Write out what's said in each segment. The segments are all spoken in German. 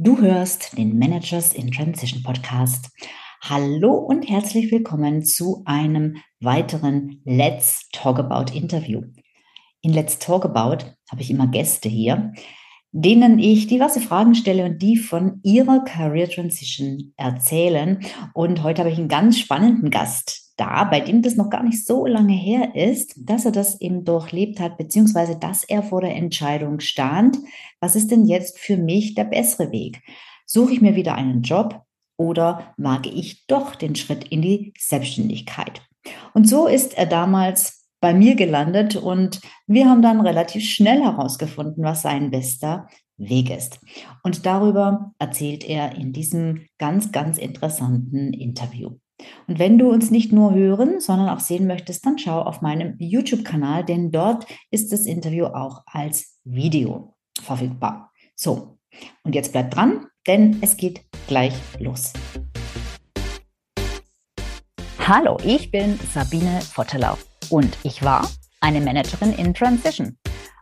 Du hörst den Managers in Transition Podcast. Hallo und herzlich willkommen zu einem weiteren Let's Talk About Interview. In Let's Talk About habe ich immer Gäste hier, denen ich diverse Fragen stelle und die von ihrer Career Transition erzählen. Und heute habe ich einen ganz spannenden Gast da, bei dem das noch gar nicht so lange her ist, dass er das eben durchlebt hat, beziehungsweise dass er vor der Entscheidung stand, was ist denn jetzt für mich der bessere Weg? Suche ich mir wieder einen Job oder wage ich doch den Schritt in die Selbstständigkeit? Und so ist er damals bei mir gelandet und wir haben dann relativ schnell herausgefunden, was sein bester Weg ist. Und darüber erzählt er in diesem ganz, ganz interessanten Interview. Und wenn du uns nicht nur hören, sondern auch sehen möchtest, dann schau auf meinem YouTube-Kanal, denn dort ist das Interview auch als Video verfügbar. So, und jetzt bleibt dran, denn es geht gleich los. Hallo, ich bin Sabine Vottelau und ich war eine Managerin in Transition.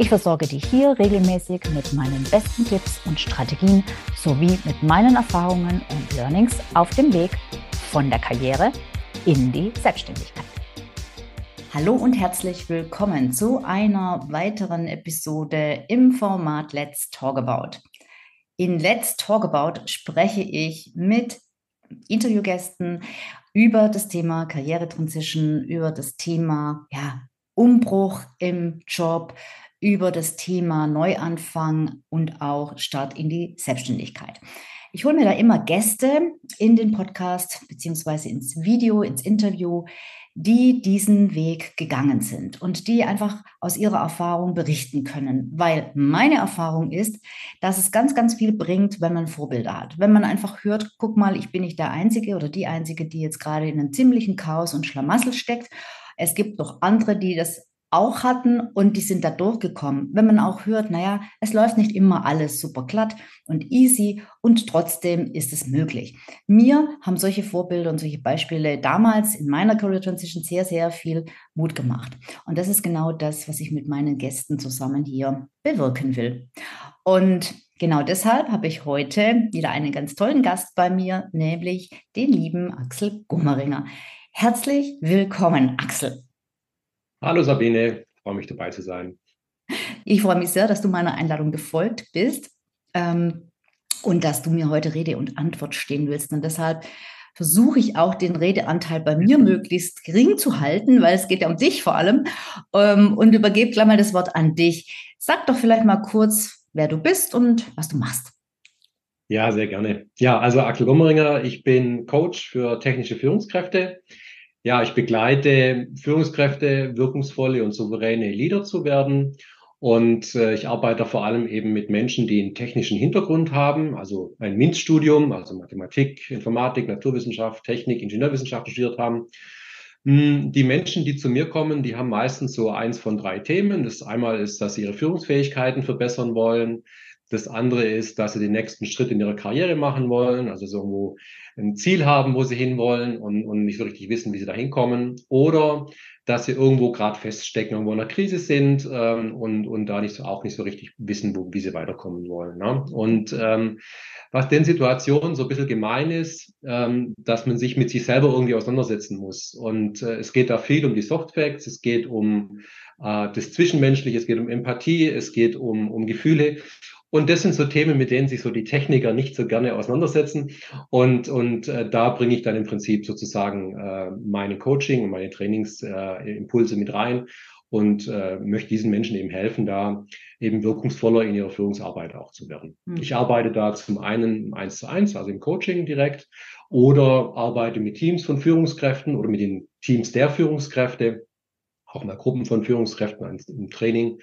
Ich versorge dich hier regelmäßig mit meinen besten Tipps und Strategien sowie mit meinen Erfahrungen und Learnings auf dem Weg von der Karriere in die Selbstständigkeit. Hallo und herzlich willkommen zu einer weiteren Episode im Format Let's Talk About. In Let's Talk About spreche ich mit Interviewgästen über das Thema Karrieretransition, über das Thema ja, Umbruch im Job, über das Thema Neuanfang und auch Start in die Selbstständigkeit. Ich hole mir da immer Gäste in den Podcast beziehungsweise ins Video, ins Interview, die diesen Weg gegangen sind und die einfach aus ihrer Erfahrung berichten können. Weil meine Erfahrung ist, dass es ganz, ganz viel bringt, wenn man Vorbilder hat. Wenn man einfach hört, guck mal, ich bin nicht der Einzige oder die Einzige, die jetzt gerade in einem ziemlichen Chaos und Schlamassel steckt. Es gibt noch andere, die das auch hatten und die sind da durchgekommen. Wenn man auch hört, naja, es läuft nicht immer alles super glatt und easy und trotzdem ist es möglich. Mir haben solche Vorbilder und solche Beispiele damals in meiner Career Transition sehr, sehr viel Mut gemacht. Und das ist genau das, was ich mit meinen Gästen zusammen hier bewirken will. Und genau deshalb habe ich heute wieder einen ganz tollen Gast bei mir, nämlich den lieben Axel Gummeringer. Herzlich willkommen, Axel. Hallo Sabine, freue mich dabei zu sein. Ich freue mich sehr, dass du meiner Einladung gefolgt bist ähm, und dass du mir heute Rede und Antwort stehen willst. Und deshalb versuche ich auch den Redeanteil bei mir möglichst gering zu halten, weil es geht ja um dich vor allem. Ähm, und übergebe gleich mal das Wort an dich. Sag doch vielleicht mal kurz, wer du bist und was du machst. Ja, sehr gerne. Ja, also Axel Gommeringer, ich bin Coach für technische Führungskräfte. Ja, ich begleite Führungskräfte, wirkungsvolle und souveräne Leader zu werden. Und äh, ich arbeite vor allem eben mit Menschen, die einen technischen Hintergrund haben, also ein MINT-Studium, also Mathematik, Informatik, Naturwissenschaft, Technik, Ingenieurwissenschaft studiert haben. Hm, die Menschen, die zu mir kommen, die haben meistens so eins von drei Themen. Das einmal ist, dass sie ihre Führungsfähigkeiten verbessern wollen. Das andere ist, dass sie den nächsten Schritt in ihrer Karriere machen wollen, also so irgendwo ein Ziel haben, wo sie hinwollen und, und nicht so richtig wissen, wie sie da hinkommen. Oder dass sie irgendwo gerade feststecken, irgendwo in einer Krise sind ähm, und, und da nicht so, auch nicht so richtig wissen, wo, wie sie weiterkommen wollen. Ne? Und ähm, was den Situationen so ein bisschen gemein ist, ähm, dass man sich mit sich selber irgendwie auseinandersetzen muss. Und äh, es geht da viel um die Soft Facts, es geht um äh, das Zwischenmenschliche, es geht um Empathie, es geht um, um Gefühle. Und das sind so Themen, mit denen sich so die Techniker nicht so gerne auseinandersetzen. Und, und äh, da bringe ich dann im Prinzip sozusagen äh, meine Coaching und meine Trainingsimpulse äh, mit rein und äh, möchte diesen Menschen eben helfen, da eben wirkungsvoller in ihrer Führungsarbeit auch zu werden. Mhm. Ich arbeite da zum einen eins zu eins, also im Coaching direkt, oder arbeite mit Teams von Führungskräften oder mit den Teams der Führungskräfte auch mal Gruppen von Führungskräften im Training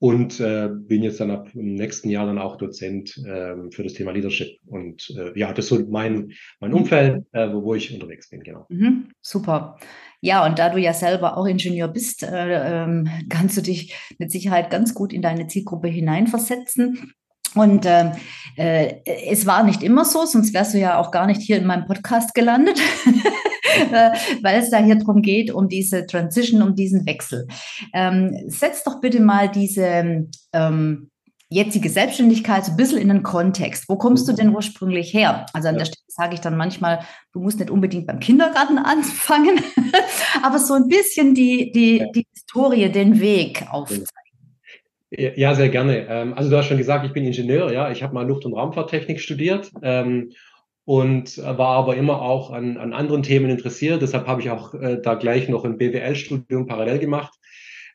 und äh, bin jetzt dann ab im nächsten Jahr dann auch Dozent äh, für das Thema Leadership. Und äh, ja, das ist so mein, mein Umfeld, äh, wo, wo ich unterwegs bin, genau. Mhm, super. Ja, und da du ja selber auch Ingenieur bist, äh, ähm, kannst du dich mit Sicherheit ganz gut in deine Zielgruppe hineinversetzen. Und äh, äh, es war nicht immer so, sonst wärst du ja auch gar nicht hier in meinem Podcast gelandet. Weil es da hier drum geht, um diese Transition, um diesen Wechsel. Ähm, setz doch bitte mal diese ähm, jetzige Selbstständigkeit so ein bisschen in den Kontext. Wo kommst du denn ursprünglich her? Also an ja. der Stelle sage ich dann manchmal, du musst nicht unbedingt beim Kindergarten anfangen, aber so ein bisschen die, die, die Historie, den Weg aufzeigen. Ja, sehr gerne. Ähm, also du hast schon gesagt, ich bin Ingenieur, ja. Ich habe mal Luft- und Raumfahrttechnik studiert ähm, und war aber immer auch an, an anderen Themen interessiert. Deshalb habe ich auch äh, da gleich noch ein BWL-Studium parallel gemacht.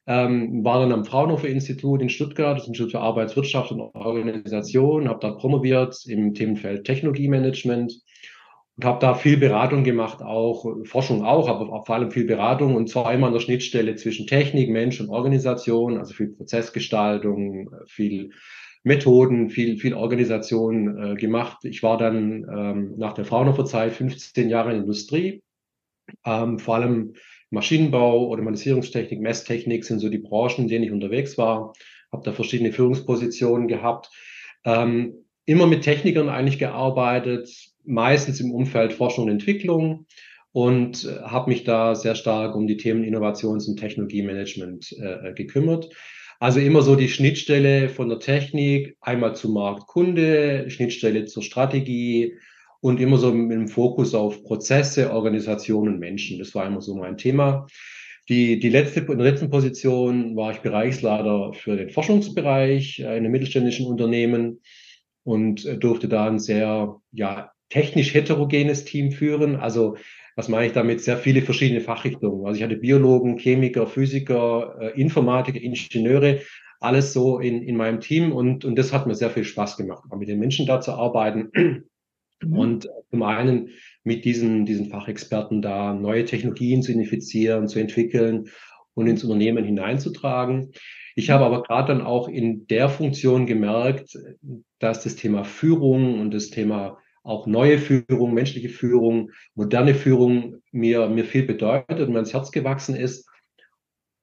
Ähm, war dann am Fraunhofer Institut in Stuttgart, das Institut für Arbeitswirtschaft und Organisation, habe da promoviert im Themenfeld Technologiemanagement. Und habe da viel Beratung gemacht, auch Forschung auch, aber vor allem viel Beratung. Und zwar immer an der Schnittstelle zwischen Technik, Mensch und Organisation, also viel Prozessgestaltung, viel Methoden, viel, viel Organisation äh, gemacht. Ich war dann ähm, nach der Fraunhofer Zeit 15 Jahre in der Industrie, ähm, vor allem Maschinenbau, Automatisierungstechnik, Messtechnik sind so die Branchen, in denen ich unterwegs war. Habe da verschiedene Führungspositionen gehabt. Ähm, immer mit Technikern eigentlich gearbeitet, meistens im Umfeld Forschung und Entwicklung und äh, habe mich da sehr stark um die Themen Innovations- und Technologiemanagement äh, gekümmert. Also immer so die Schnittstelle von der Technik, einmal zum Marktkunde, Schnittstelle zur Strategie und immer so mit dem Fokus auf Prozesse, Organisationen, Menschen. Das war immer so mein Thema. Die, die letzte, in der letzten Position war ich Bereichsleiter für den Forschungsbereich in einem mittelständischen Unternehmen und durfte da ein sehr ja, technisch heterogenes Team führen. Also was meine ich damit? Sehr viele verschiedene Fachrichtungen. Also ich hatte Biologen, Chemiker, Physiker, äh, Informatiker, Ingenieure, alles so in, in meinem Team und, und das hat mir sehr viel Spaß gemacht, mit den Menschen da zu arbeiten. Mhm. Und zum einen mit diesen, diesen Fachexperten da neue Technologien zu identifizieren, zu entwickeln und ins Unternehmen hineinzutragen. Ich habe aber gerade dann auch in der Funktion gemerkt, dass das Thema Führung und das Thema auch neue Führung, menschliche Führung, moderne Führung mir, mir viel bedeutet und mir ins Herz gewachsen ist.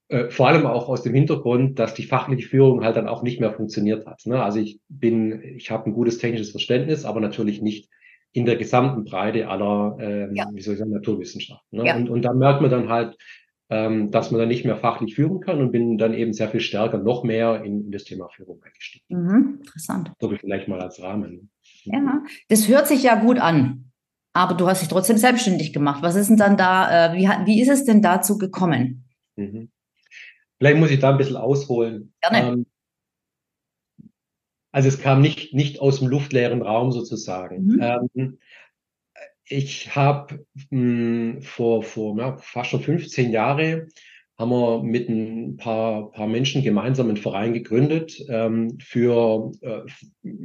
Äh, vor allem auch aus dem Hintergrund, dass die fachliche Führung halt dann auch nicht mehr funktioniert hat. Ne? Also ich bin, ich habe ein gutes technisches Verständnis, aber natürlich nicht in der gesamten Breite aller, ähm, ja. wie soll ich sagen, Naturwissenschaften. Ne? Ja. Und, und da merkt man dann halt, ähm, dass man dann nicht mehr fachlich führen kann und bin dann eben sehr viel stärker, noch mehr in, in das Thema Führung eingestiegen. Mhm, interessant. So vielleicht mal als Rahmen. Ja, das hört sich ja gut an. Aber du hast dich trotzdem selbstständig gemacht. Was ist denn dann da, äh, wie, wie ist es denn dazu gekommen? Mhm. Vielleicht muss ich da ein bisschen ausholen. Gerne. Ähm, also es kam nicht, nicht aus dem luftleeren Raum sozusagen. Mhm. Ähm, ich habe hm, vor, vor ja, fast schon 15 Jahren haben wir mit ein paar, paar Menschen gemeinsam einen Verein gegründet ähm, für äh,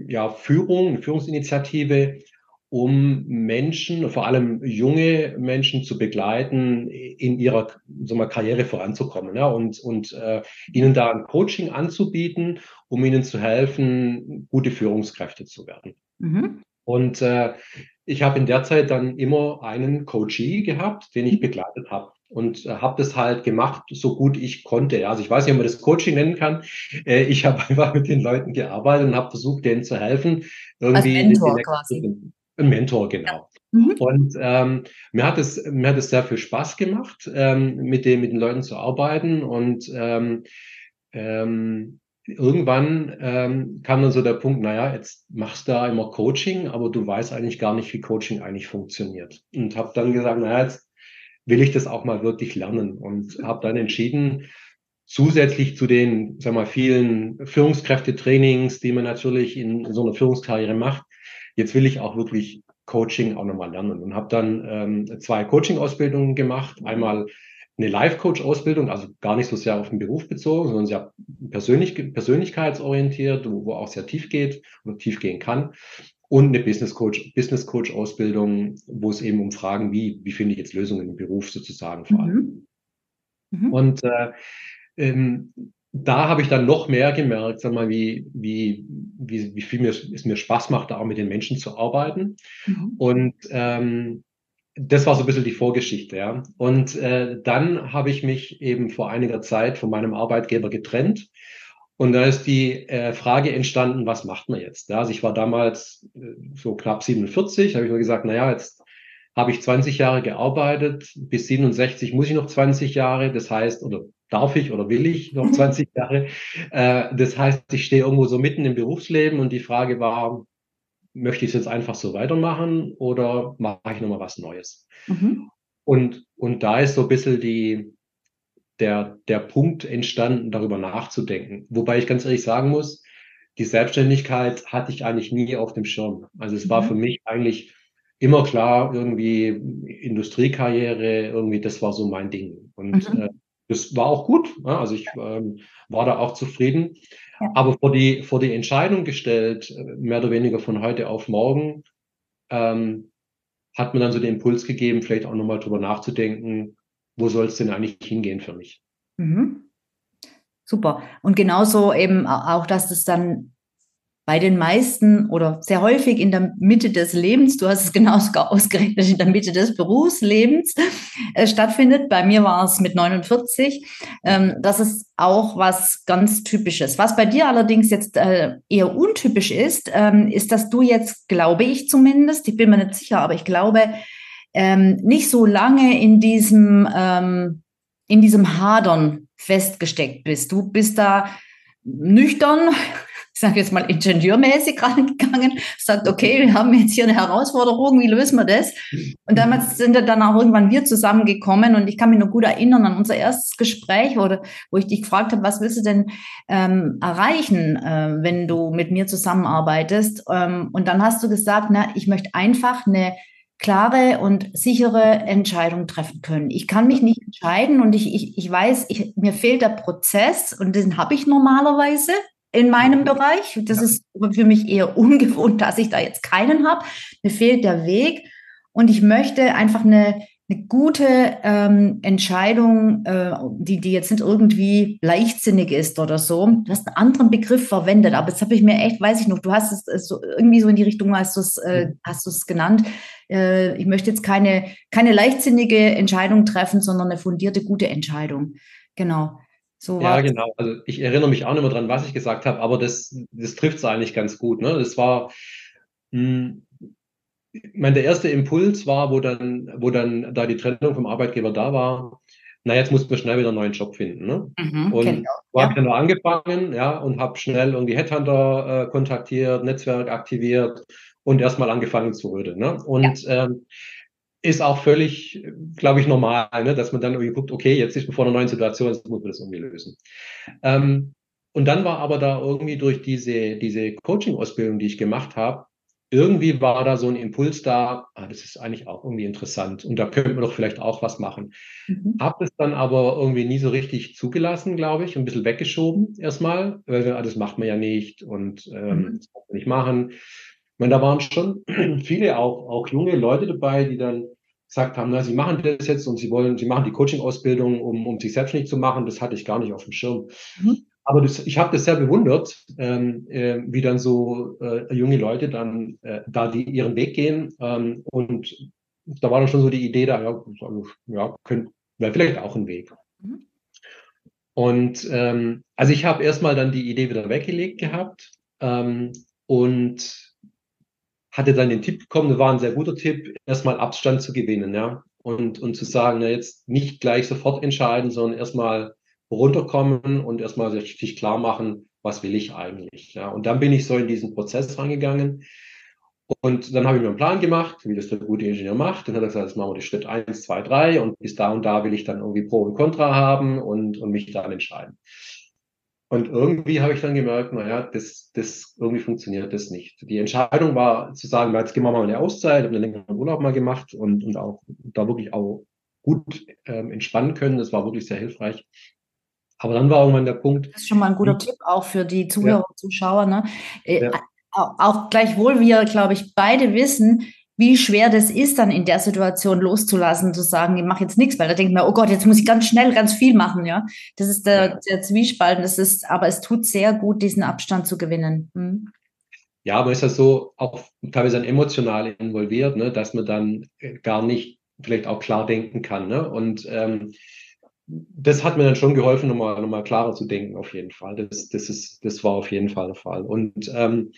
ja, Führung, eine Führungsinitiative, um Menschen, vor allem junge Menschen zu begleiten, in ihrer sagen wir, Karriere voranzukommen ja, und, und äh, ihnen da ein Coaching anzubieten, um ihnen zu helfen, gute Führungskräfte zu werden. Mhm. Und äh, ich habe in der Zeit dann immer einen Coachee gehabt, den ich mhm. begleitet habe und äh, habe das halt gemacht, so gut ich konnte. Also ich weiß nicht, ob man das Coaching nennen kann. Äh, ich habe einfach mit den Leuten gearbeitet und habe versucht, denen zu helfen. Irgendwie Als Mentor quasi. Ein Mentor, genau. Ja. Mhm. Und ähm, mir hat es mir hat es sehr viel Spaß gemacht, ähm, mit den mit den Leuten zu arbeiten und ähm, ähm, irgendwann ähm, kam dann so der Punkt, naja, jetzt machst du da immer Coaching, aber du weißt eigentlich gar nicht, wie Coaching eigentlich funktioniert. Und habe dann gesagt, naja, jetzt will ich das auch mal wirklich lernen und habe dann entschieden, zusätzlich zu den, sag mal, vielen Führungskräftetrainings, die man natürlich in, so einer Führungskarriere macht, jetzt will ich auch wirklich Coaching auch nochmal lernen und habe dann ähm, zwei Coaching-Ausbildungen gemacht. Einmal eine Life-Coach-Ausbildung, also gar nicht so sehr auf den Beruf bezogen, sondern sehr persönlich, persönlichkeitsorientiert, wo, wo auch sehr tief geht und tief gehen kann. Und eine Business Coach, Business Coach Ausbildung, wo es eben um Fragen wie, wie finde ich jetzt Lösungen im Beruf sozusagen vor allem. Mhm. Mhm. Und äh, ähm, da habe ich dann noch mehr gemerkt, sag mal, wie, wie, wie, wie viel mir, es mir Spaß macht, da auch mit den Menschen zu arbeiten. Mhm. Und ähm, das war so ein bisschen die Vorgeschichte, ja. Und äh, dann habe ich mich eben vor einiger Zeit von meinem Arbeitgeber getrennt. Und da ist die äh, Frage entstanden, was macht man jetzt? Ja, also ich war damals äh, so knapp 47, habe ich mir gesagt, na ja, jetzt habe ich 20 Jahre gearbeitet, bis 67 muss ich noch 20 Jahre, das heißt, oder darf ich oder will ich noch 20 Jahre? Äh, das heißt, ich stehe irgendwo so mitten im Berufsleben und die Frage war, möchte ich es jetzt einfach so weitermachen oder mache ich nochmal was Neues? Mhm. Und, und da ist so ein bisschen die, der, der Punkt entstanden, darüber nachzudenken. Wobei ich ganz ehrlich sagen muss, die Selbstständigkeit hatte ich eigentlich nie auf dem Schirm. Also es mhm. war für mich eigentlich immer klar, irgendwie Industriekarriere, irgendwie das war so mein Ding. Und mhm. äh, das war auch gut. Ja, also ich ähm, war da auch zufrieden. Ja. Aber vor die, vor die Entscheidung gestellt, mehr oder weniger von heute auf morgen, ähm, hat mir dann so den Impuls gegeben, vielleicht auch nochmal drüber nachzudenken, wo soll es denn eigentlich hingehen für mich. Mhm. Super. Und genauso eben auch, dass das dann bei den meisten oder sehr häufig in der Mitte des Lebens, du hast es genauso ausgerechnet, in der Mitte des Berufslebens äh, stattfindet. Bei mir war es mit 49. Ähm, das ist auch was ganz Typisches. Was bei dir allerdings jetzt äh, eher untypisch ist, ähm, ist, dass du jetzt, glaube ich zumindest, ich bin mir nicht sicher, aber ich glaube, ähm, nicht so lange in diesem, ähm, in diesem Hadern festgesteckt bist. Du bist da nüchtern, ich sage jetzt mal ingenieurmäßig rangegangen, sagt, okay, wir haben jetzt hier eine Herausforderung, wie lösen wir das? Und damals sind dann auch irgendwann wir zusammengekommen und ich kann mich noch gut erinnern an unser erstes Gespräch, wo, wo ich dich gefragt habe, was willst du denn ähm, erreichen, äh, wenn du mit mir zusammenarbeitest? Ähm, und dann hast du gesagt, na, ich möchte einfach eine klare und sichere Entscheidung treffen können. Ich kann mich nicht entscheiden und ich, ich, ich weiß, ich, mir fehlt der Prozess und den habe ich normalerweise in meinem Bereich. Das ist für mich eher ungewohnt, dass ich da jetzt keinen habe. Mir fehlt der Weg und ich möchte einfach eine, eine gute ähm, Entscheidung, äh, die, die jetzt nicht irgendwie leichtsinnig ist oder so. Du hast einen anderen Begriff verwendet, aber das habe ich mir echt, weiß ich noch, du hast es äh, so, irgendwie so in die Richtung, hast du es, äh, hast du es genannt. Äh, ich möchte jetzt keine, keine leichtsinnige Entscheidung treffen, sondern eine fundierte, gute Entscheidung. Genau. So ja, genau. Also ich erinnere mich auch nicht mehr dran, was ich gesagt habe, aber das, das trifft es eigentlich ganz gut. Ne? Das war, mh, ich meine, der erste Impuls war, wo dann, wo dann da die Trennung vom Arbeitgeber da war, na, jetzt mussten wir schnell wieder einen neuen Job finden. Ne? Mhm, und genau. habe ja. dann angefangen, ja, und habe schnell irgendwie Headhunter äh, kontaktiert, Netzwerk aktiviert und erstmal angefangen zu rödeln. Ne? Und ja. ähm, ist auch völlig, glaube ich, normal, ne? dass man dann irgendwie guckt, okay, jetzt ist man vor einer neuen Situation, jetzt muss man das irgendwie lösen. Ähm, und dann war aber da irgendwie durch diese, diese Coaching-Ausbildung, die ich gemacht habe, irgendwie war da so ein Impuls da, ah, das ist eigentlich auch irgendwie interessant und da könnte man doch vielleicht auch was machen. Mhm. Hab es dann aber irgendwie nie so richtig zugelassen, glaube ich, ein bisschen weggeschoben erstmal, weil ah, das macht man ja nicht und ähm, mhm. das kann man nicht machen. Ich meine, da waren schon viele auch, auch junge Leute dabei, die dann gesagt haben, na, sie machen das jetzt und sie wollen, sie machen die Coaching-Ausbildung, um, um sich selbstständig zu machen. Das hatte ich gar nicht auf dem Schirm. Mhm. Aber das, ich habe das sehr bewundert, ähm, äh, wie dann so äh, junge Leute dann äh, da die ihren Weg gehen. Ähm, und da war dann schon so die Idee da, ja, ja wäre vielleicht auch ein Weg. Mhm. Und ähm, also ich habe erstmal dann die Idee wieder weggelegt gehabt ähm, und hatte dann den Tipp bekommen, das war ein sehr guter Tipp, erstmal Abstand zu gewinnen, ja. Und, und zu sagen, na, jetzt nicht gleich sofort entscheiden, sondern erstmal runterkommen und erstmal sich klar machen, was will ich eigentlich, ja. Und dann bin ich so in diesen Prozess reingegangen. Und dann habe ich mir einen Plan gemacht, wie das der gute Ingenieur macht. Dann hat er gesagt, jetzt machen wir die Schritt eins, zwei, drei und bis da und da will ich dann irgendwie Pro und Contra haben und, und mich dann entscheiden. Und irgendwie habe ich dann gemerkt, naja, das, das irgendwie funktioniert das nicht. Die Entscheidung war zu sagen, jetzt gehen wir mal eine Auszeit, haben einen längeren Urlaub mal gemacht und, und auch da wirklich auch gut ähm, entspannen können. Das war wirklich sehr hilfreich. Aber dann war irgendwann der Punkt. Das ist schon mal ein guter Tipp auch für die Zuhörer, ja. Zuschauer. Ne? Äh, ja. Auch gleichwohl wir, glaube ich, beide wissen, wie schwer das ist, dann in der Situation loszulassen, zu sagen, ich mache jetzt nichts, weil da denkt man, oh Gott, jetzt muss ich ganz schnell ganz viel machen, ja. Das ist der, ja. der Zwiespalt, das ist, aber es tut sehr gut, diesen Abstand zu gewinnen. Hm. Ja, aber ist ja so auch teilweise dann emotional involviert, ne, dass man dann gar nicht vielleicht auch klar denken kann. Ne? Und ähm, das hat mir dann schon geholfen, nochmal, nochmal klarer zu denken, auf jeden Fall. Das, das, ist, das war auf jeden Fall der Fall. Und ähm,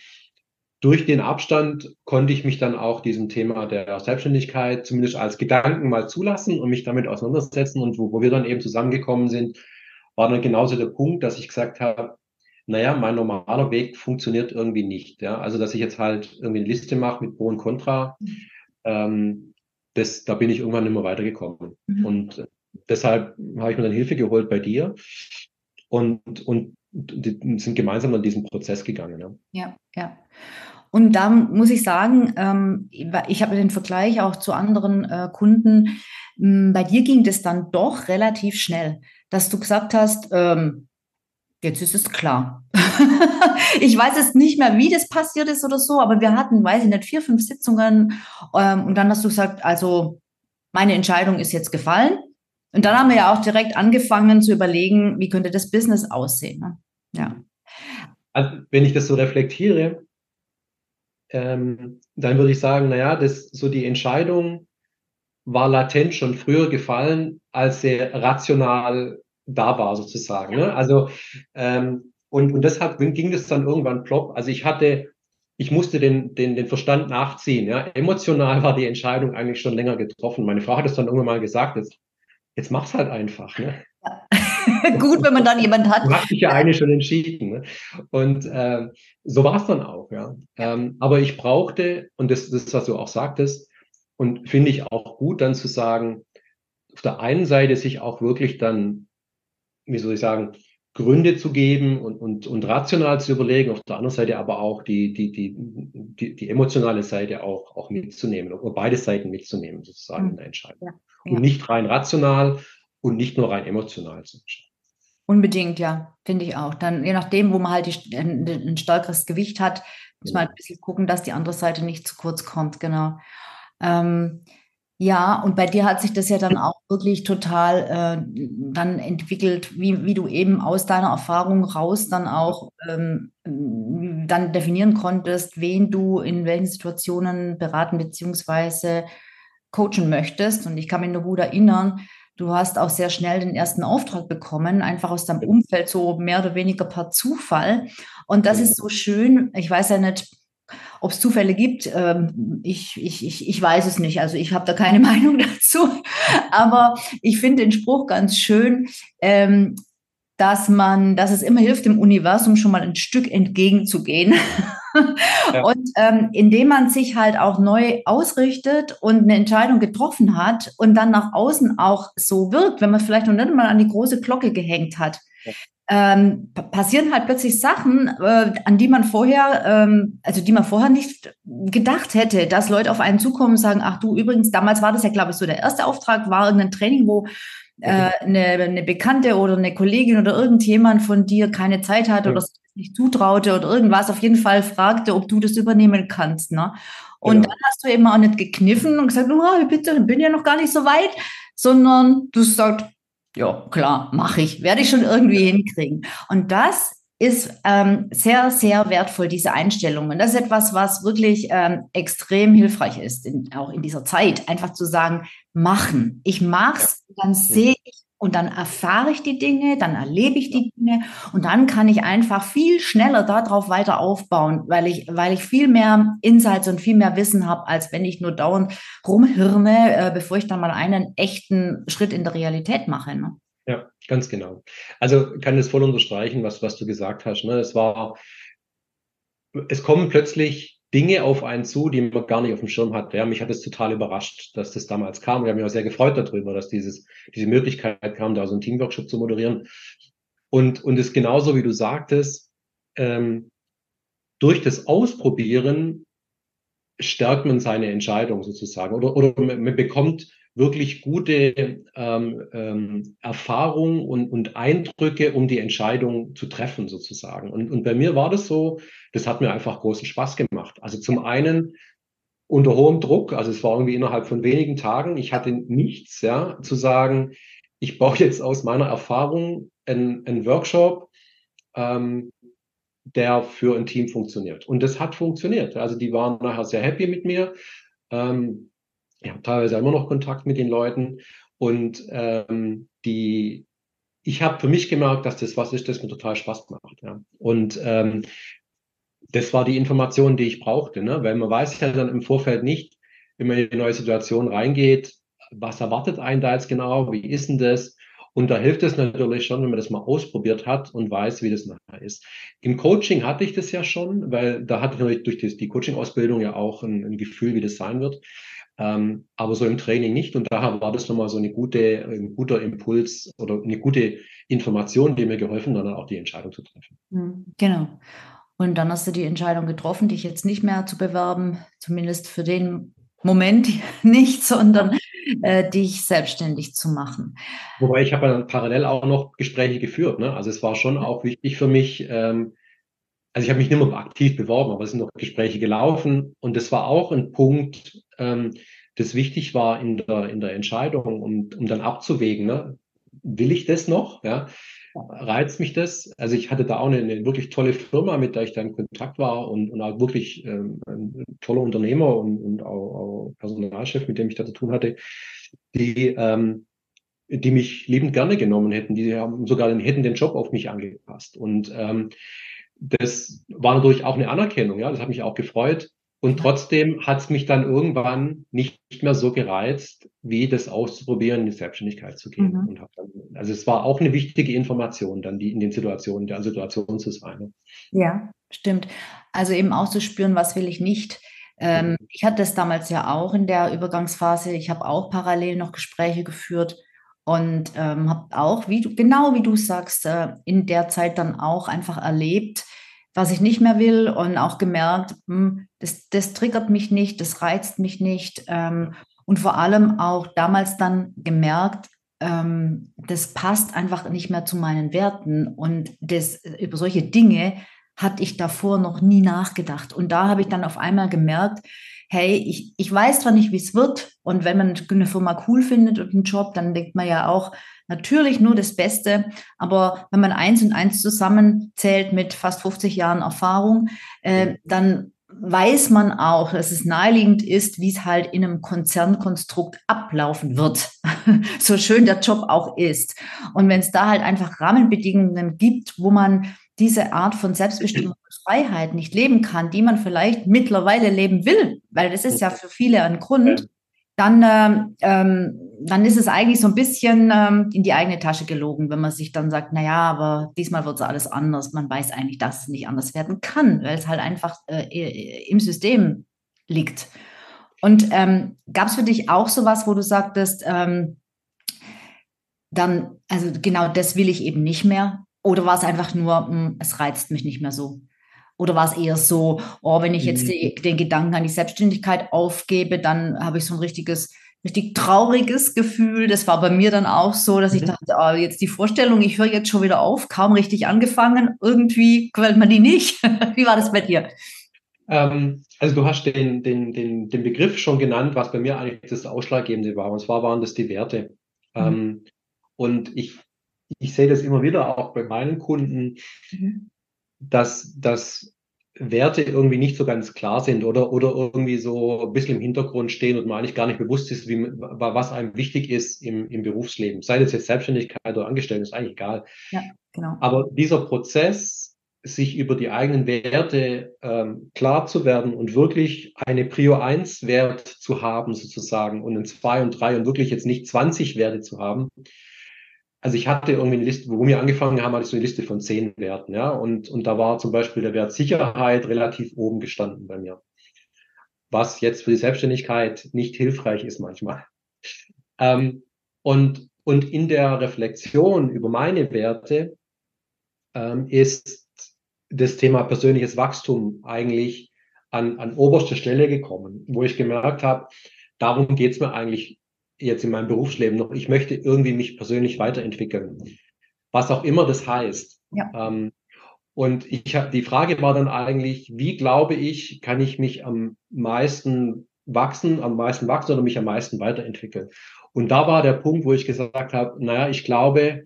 durch den Abstand konnte ich mich dann auch diesem Thema der Selbstständigkeit zumindest als Gedanken mal zulassen und mich damit auseinandersetzen. Und wo, wo wir dann eben zusammengekommen sind, war dann genauso der Punkt, dass ich gesagt habe, naja, mein normaler Weg funktioniert irgendwie nicht. Ja? Also, dass ich jetzt halt irgendwie eine Liste mache mit Pro und Contra, ähm, das, da bin ich irgendwann nicht mehr weitergekommen. Mhm. Und deshalb habe ich mir dann Hilfe geholt bei dir und, und sind gemeinsam an diesen Prozess gegangen. Ja, ja. ja. Und da muss ich sagen, ähm, ich habe den Vergleich auch zu anderen äh, Kunden. Hm, bei dir ging das dann doch relativ schnell, dass du gesagt hast, ähm, jetzt ist es klar. ich weiß jetzt nicht mehr, wie das passiert ist oder so, aber wir hatten, weiß ich nicht, vier, fünf Sitzungen ähm, und dann hast du gesagt, also meine Entscheidung ist jetzt gefallen. Und dann haben wir ja auch direkt angefangen zu überlegen, wie könnte das Business aussehen. Ne? Ja. Also, wenn ich das so reflektiere, ähm, dann würde ich sagen, naja, das so die Entscheidung war latent schon früher gefallen, als sie rational da war, sozusagen. Ne? Also ähm, und, und deshalb ging das dann irgendwann plopp. Also ich hatte, ich musste den, den, den Verstand nachziehen. Ja? Emotional war die Entscheidung eigentlich schon länger getroffen. Meine Frau hat es dann irgendwann mal gesagt, jetzt, jetzt mach's halt einfach. Ne? Gut, wenn man dann jemand hat. Du hast dich ja eigentlich schon entschieden. Ne? Und äh, so war es dann auch, ja. Ähm, aber ich brauchte, und das, das, was du auch sagtest, und finde ich auch gut, dann zu sagen, auf der einen Seite sich auch wirklich dann, wie soll ich sagen, Gründe zu geben und, und, und rational zu überlegen, auf der anderen Seite aber auch die, die, die, die, die emotionale Seite auch, auch mitzunehmen, oder beide Seiten mitzunehmen, sozusagen mhm. in der Entscheidung. Ja, ja. Und nicht rein rational und nicht nur rein emotional zu entscheiden. Unbedingt, ja, finde ich auch. Dann, je nachdem, wo man halt die, ein, ein stärkeres Gewicht hat, muss man halt ein bisschen gucken, dass die andere Seite nicht zu kurz kommt, genau. Ähm, ja, und bei dir hat sich das ja dann auch wirklich total äh, dann entwickelt, wie, wie du eben aus deiner Erfahrung raus dann auch ähm, dann definieren konntest, wen du in welchen Situationen beraten bzw. coachen möchtest. Und ich kann mich nur gut erinnern, du hast auch sehr schnell den ersten Auftrag bekommen, einfach aus deinem Umfeld, so mehr oder weniger per Zufall. Und das ist so schön. Ich weiß ja nicht, ob es Zufälle gibt, ähm, ich, ich, ich, ich weiß es nicht. Also ich habe da keine Meinung dazu. Aber ich finde den Spruch ganz schön, ähm, dass man, dass es immer hilft, dem Universum schon mal ein Stück entgegenzugehen. Ja. Und ähm, indem man sich halt auch neu ausrichtet und eine Entscheidung getroffen hat und dann nach außen auch so wirkt, wenn man vielleicht noch nicht mal an die große Glocke gehängt hat, ja ähm, passieren halt plötzlich Sachen, äh, an die man vorher, ähm, also die man vorher nicht gedacht hätte, dass Leute auf einen zukommen und sagen, ach du, übrigens, damals war das ja, glaube ich, so der erste Auftrag, war irgendein Training, wo äh, eine, eine Bekannte oder eine Kollegin oder irgendjemand von dir keine Zeit hatte ja. oder sich nicht zutraute oder irgendwas, auf jeden Fall fragte, ob du das übernehmen kannst. Ne? Und genau. dann hast du eben auch nicht gekniffen und gesagt, oh, bitte, bin ja noch gar nicht so weit, sondern du sagst, ja, klar, mache ich, werde ich schon irgendwie hinkriegen. Und das ist ähm, sehr, sehr wertvoll, diese Einstellung. Und das ist etwas, was wirklich ähm, extrem hilfreich ist, in, auch in dieser Zeit, einfach zu sagen, machen. Ich mach's, dann sehe ich und dann erfahre ich die Dinge, dann erlebe ich die Dinge und dann kann ich einfach viel schneller darauf weiter aufbauen, weil ich, weil ich viel mehr Insights und viel mehr Wissen habe, als wenn ich nur dauernd rumhirne, äh, bevor ich dann mal einen echten Schritt in der Realität mache. Ne? Ja, ganz genau. Also kann das voll unterstreichen, was, was du gesagt hast. Ne? Es war, es kommen plötzlich Dinge auf einen zu, die man gar nicht auf dem Schirm hat. Ja, mich hat es total überrascht, dass das damals kam. Wir haben mich auch sehr gefreut darüber, dass dieses, diese Möglichkeit kam, da so einen Teamworkshop zu moderieren. Und, und es genauso, wie du sagtest, ähm, durch das Ausprobieren stärkt man seine Entscheidung sozusagen oder, oder man bekommt wirklich gute ähm, ähm, Erfahrungen und, und Eindrücke, um die Entscheidung zu treffen sozusagen. Und, und bei mir war das so, das hat mir einfach großen Spaß gemacht. Also zum einen unter hohem Druck. Also es war irgendwie innerhalb von wenigen Tagen. Ich hatte nichts, ja, zu sagen, ich baue jetzt aus meiner Erfahrung einen, einen Workshop, ähm, der für ein Team funktioniert. Und das hat funktioniert. Also die waren nachher sehr happy mit mir. Ähm, ich habe teilweise immer noch Kontakt mit den Leuten. Und ähm, die, ich habe für mich gemerkt, dass das was ist, das mir total Spaß macht. Ja. Und ähm, das war die Information, die ich brauchte, ne? weil man weiß ja dann im Vorfeld nicht, wenn man in eine neue Situation reingeht, was erwartet einen da jetzt genau, wie ist denn das? Und da hilft es natürlich schon, wenn man das mal ausprobiert hat und weiß, wie das nachher ist. Im Coaching hatte ich das ja schon, weil da hatte ich natürlich durch die, die Coaching-Ausbildung ja auch ein, ein, Gefühl, wie das sein wird. Ähm, aber so im Training nicht. Und daher war das nochmal so eine gute, ein guter Impuls oder eine gute Information, die mir geholfen hat, dann auch die Entscheidung zu treffen. Hm, genau. Und dann hast du die Entscheidung getroffen, dich jetzt nicht mehr zu bewerben, zumindest für den Moment nicht, sondern äh, dich selbstständig zu machen. Wobei ich habe dann parallel auch noch Gespräche geführt. Ne? Also es war schon auch wichtig für mich, ähm, also ich habe mich nicht mehr aktiv beworben, aber es sind noch Gespräche gelaufen und das war auch ein Punkt, das wichtig war in der, in der Entscheidung, um, um dann abzuwägen, ne? will ich das noch? Ja? reizt mich das. Also ich hatte da auch eine, eine, wirklich tolle Firma, mit der ich da in Kontakt war und, und auch wirklich ähm, ein toller Unternehmer und, und auch, auch, Personalchef, mit dem ich da zu tun hatte, die, ähm, die mich liebend gerne genommen hätten. Die haben sogar den, hätten den Job auf mich angepasst. Und ähm, das war natürlich auch eine Anerkennung, ja, das hat mich auch gefreut. Und trotzdem hat es mich dann irgendwann nicht mehr so gereizt, wie das auszuprobieren, in die Selbstständigkeit zu gehen. Mhm. Dann, also es war auch eine wichtige Information, dann die in den Situationen, der Situation zu sein. Ja, stimmt. Also eben auszuspüren, was will ich nicht. Ähm, mhm. Ich hatte das damals ja auch in der Übergangsphase. Ich habe auch parallel noch Gespräche geführt und ähm, habe auch, wie du, genau wie du sagst, äh, in der Zeit dann auch einfach erlebt, was ich nicht mehr will und auch gemerkt, hm, das, das triggert mich nicht, das reizt mich nicht. Ähm, und vor allem auch damals dann gemerkt, ähm, das passt einfach nicht mehr zu meinen Werten. Und das, über solche Dinge hatte ich davor noch nie nachgedacht. Und da habe ich dann auf einmal gemerkt, hey, ich, ich weiß zwar nicht, wie es wird. Und wenn man eine Firma cool findet und einen Job, dann denkt man ja auch, natürlich nur das Beste. Aber wenn man eins und eins zusammenzählt mit fast 50 Jahren Erfahrung, äh, dann weiß man auch, dass es naheliegend ist, wie es halt in einem Konzernkonstrukt ablaufen wird. so schön der Job auch ist. Und wenn es da halt einfach Rahmenbedingungen gibt, wo man diese Art von Selbstbestimmungsfreiheit nicht leben kann, die man vielleicht mittlerweile leben will, weil das ist ja für viele ein Grund, dann, ähm, ähm, dann ist es eigentlich so ein bisschen ähm, in die eigene Tasche gelogen, wenn man sich dann sagt, naja, aber diesmal wird es alles anders. Man weiß eigentlich, dass es nicht anders werden kann, weil es halt einfach äh, im System liegt. Und ähm, gab es für dich auch sowas, wo du sagtest, ähm, dann, also genau das will ich eben nicht mehr? Oder war es einfach nur, mh, hm, es reizt mich nicht mehr so? Oder war es eher so, oh, wenn ich jetzt mhm. die, den Gedanken an die Selbstständigkeit aufgebe, dann habe ich so ein richtiges, richtig trauriges Gefühl. Das war bei mir dann auch so, dass ich mhm. dachte, oh, jetzt die Vorstellung, ich höre jetzt schon wieder auf, kaum richtig angefangen, irgendwie quält man die nicht. Wie war das bei dir? Ähm, also du hast den, den, den, den Begriff schon genannt, was bei mir eigentlich das Ausschlaggebende war. Und zwar waren das die Werte. Mhm. Ähm, und ich, ich sehe das immer wieder auch bei meinen Kunden. Mhm dass, dass Werte irgendwie nicht so ganz klar sind oder, oder irgendwie so ein bisschen im Hintergrund stehen und man eigentlich gar nicht bewusst ist, wie, was einem wichtig ist im, im Berufsleben. Sei das jetzt Selbstständigkeit oder Angestellte, ist eigentlich egal. Ja, genau. Aber dieser Prozess, sich über die eigenen Werte ähm, klar zu werden und wirklich eine Prio 1 Wert zu haben sozusagen und ein 2 und 3 und wirklich jetzt nicht 20 Werte zu haben, also ich hatte irgendwie eine Liste, wo wir angefangen haben, hatte ich so eine Liste von zehn Werten, ja. Und, und da war zum Beispiel der Wert Sicherheit relativ oben gestanden bei mir. Was jetzt für die Selbstständigkeit nicht hilfreich ist manchmal. Ähm, und, und in der Reflexion über meine Werte ähm, ist das Thema persönliches Wachstum eigentlich an, an oberste Stelle gekommen, wo ich gemerkt habe, darum geht's mir eigentlich jetzt in meinem Berufsleben noch, ich möchte irgendwie mich persönlich weiterentwickeln. Was auch immer das heißt. Ja. Ähm, und ich habe die Frage war dann eigentlich, wie glaube ich, kann ich mich am meisten wachsen, am meisten wachsen oder mich am meisten weiterentwickeln. Und da war der Punkt, wo ich gesagt habe, naja, ich glaube,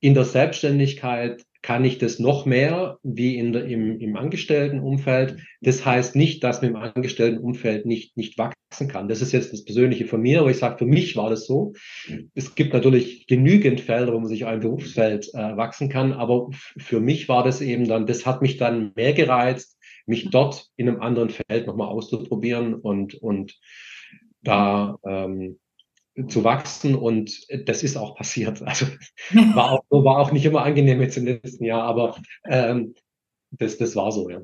in der Selbstständigkeit kann ich das noch mehr wie in der, im, im Angestelltenumfeld. Das heißt nicht, dass man im Angestelltenumfeld nicht, nicht wachsen kann. Das ist jetzt das Persönliche von mir, aber ich sage, für mich war das so. Es gibt natürlich genügend Felder, wo man sich ein Berufsfeld äh, wachsen kann, aber für mich war das eben dann, das hat mich dann mehr gereizt, mich dort in einem anderen Feld nochmal auszuprobieren und, und da ähm, zu wachsen und das ist auch passiert. Also war auch, war auch nicht immer angenehm jetzt im letzten Jahr, aber ähm, das, das war so, ja.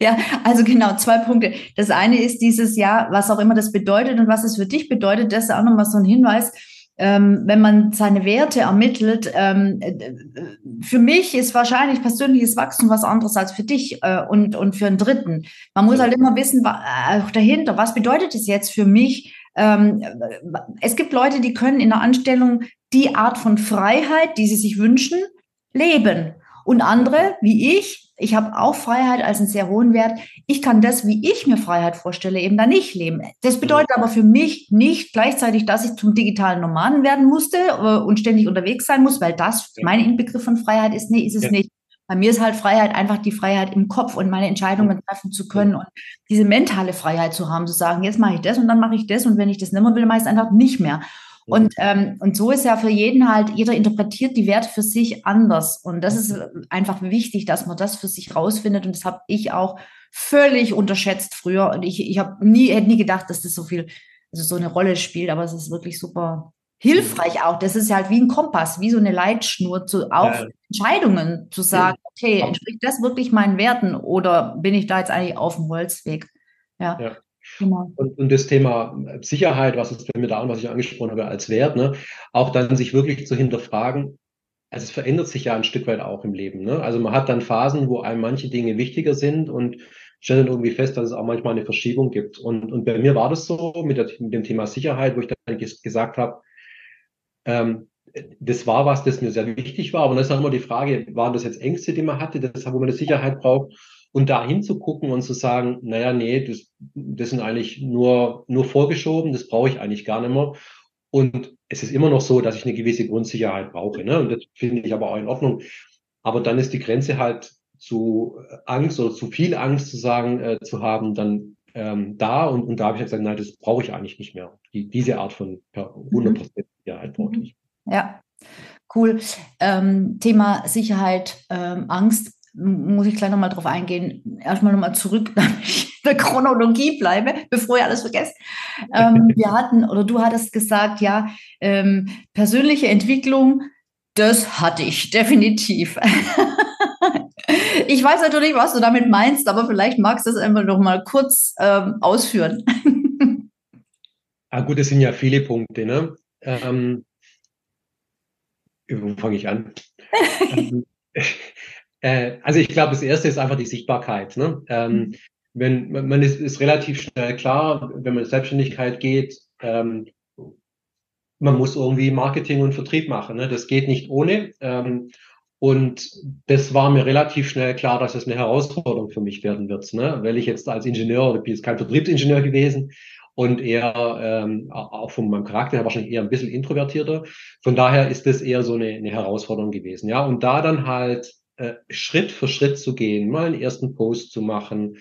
Ja, also genau, zwei Punkte. Das eine ist dieses Jahr, was auch immer das bedeutet und was es für dich bedeutet, das ist auch nochmal so ein Hinweis. Ähm, wenn man seine Werte ermittelt, ähm, für mich ist wahrscheinlich persönliches Wachstum was anderes als für dich äh, und, und für einen Dritten. Man muss halt immer wissen, äh, auch dahinter, was bedeutet es jetzt für mich, ähm, es gibt Leute, die können in der Anstellung die Art von Freiheit, die sie sich wünschen, leben. Und andere, wie ich, ich habe auch Freiheit als einen sehr hohen Wert. Ich kann das, wie ich mir Freiheit vorstelle, eben da nicht leben. Das bedeutet aber für mich nicht gleichzeitig, dass ich zum digitalen Nomaden werden musste äh, und ständig unterwegs sein muss, weil das mein Inbegriff von Freiheit ist. Nee, ist es ja. nicht. Bei mir ist halt Freiheit einfach die Freiheit im Kopf und meine Entscheidungen treffen zu können und diese mentale Freiheit zu haben, zu sagen, jetzt mache ich das und dann mache ich das und wenn ich das nicht mehr will, mache ich es einfach nicht mehr. Und, ähm, und so ist ja für jeden halt, jeder interpretiert die Werte für sich anders. Und das ist einfach wichtig, dass man das für sich rausfindet. Und das habe ich auch völlig unterschätzt früher. Und ich, ich habe nie, hätte nie gedacht, dass das so viel, also so eine Rolle spielt, aber es ist wirklich super hilfreich auch. Das ist halt wie ein Kompass, wie so eine Leitschnur zu auch ja. Entscheidungen zu sagen, okay, entspricht das wirklich meinen Werten oder bin ich da jetzt eigentlich auf dem Holzweg? Ja. ja. Genau. Und, und, das Thema Sicherheit, was ist bei mir da und was ich angesprochen habe als Wert, ne, auch dann sich wirklich zu hinterfragen, also es verändert sich ja ein Stück weit auch im Leben. Ne? Also man hat dann Phasen, wo einem manche Dinge wichtiger sind und stellt dann irgendwie fest, dass es auch manchmal eine Verschiebung gibt. Und, und bei mir war das so mit, der, mit dem Thema Sicherheit, wo ich dann gesagt habe, ähm, das war was, das mir sehr wichtig war. Aber dann ist auch immer die Frage, waren das jetzt Ängste, die man hatte, das, wo man eine Sicherheit braucht? Und da hinzugucken und zu sagen, naja, nee, das, das sind eigentlich nur, nur vorgeschoben, das brauche ich eigentlich gar nicht mehr. Und es ist immer noch so, dass ich eine gewisse Grundsicherheit brauche. Ne? Und das finde ich aber auch in Ordnung. Aber dann ist die Grenze halt zu Angst oder zu viel Angst zu sagen, äh, zu haben, dann ähm, da. Und, und da habe ich gesagt, nein, das brauche ich eigentlich nicht mehr. Die, diese Art von 100% Sicherheit brauche ich. Ja, cool. Ähm, Thema Sicherheit, ähm, Angst, muss ich gleich nochmal drauf eingehen. Erstmal nochmal zurück, damit ich in der Chronologie bleibe, bevor ihr alles vergesst. Ähm, wir hatten, oder du hattest gesagt, ja, ähm, persönliche Entwicklung, das hatte ich definitiv. ich weiß natürlich, was du damit meinst, aber vielleicht magst du es einfach noch mal kurz ähm, ausführen. ah, gut, es sind ja viele Punkte. Ne? Ähm, wo fange ich an? Ähm, äh, also ich glaube, das erste ist einfach die Sichtbarkeit. Ne? Ähm, mhm. wenn man ist, ist relativ schnell klar, wenn man in Selbstständigkeit geht, ähm, man muss irgendwie Marketing und Vertrieb machen. Ne? Das geht nicht ohne. Ähm, und das war mir relativ schnell klar, dass das eine Herausforderung für mich werden wird, ne? weil ich jetzt als Ingenieur, ich bin jetzt kein Vertriebsingenieur gewesen und eher ähm, auch von meinem Charakter her wahrscheinlich eher ein bisschen introvertierter. Von daher ist das eher so eine, eine Herausforderung gewesen. Ja, und da dann halt äh, Schritt für Schritt zu gehen, mal einen ersten Post zu machen,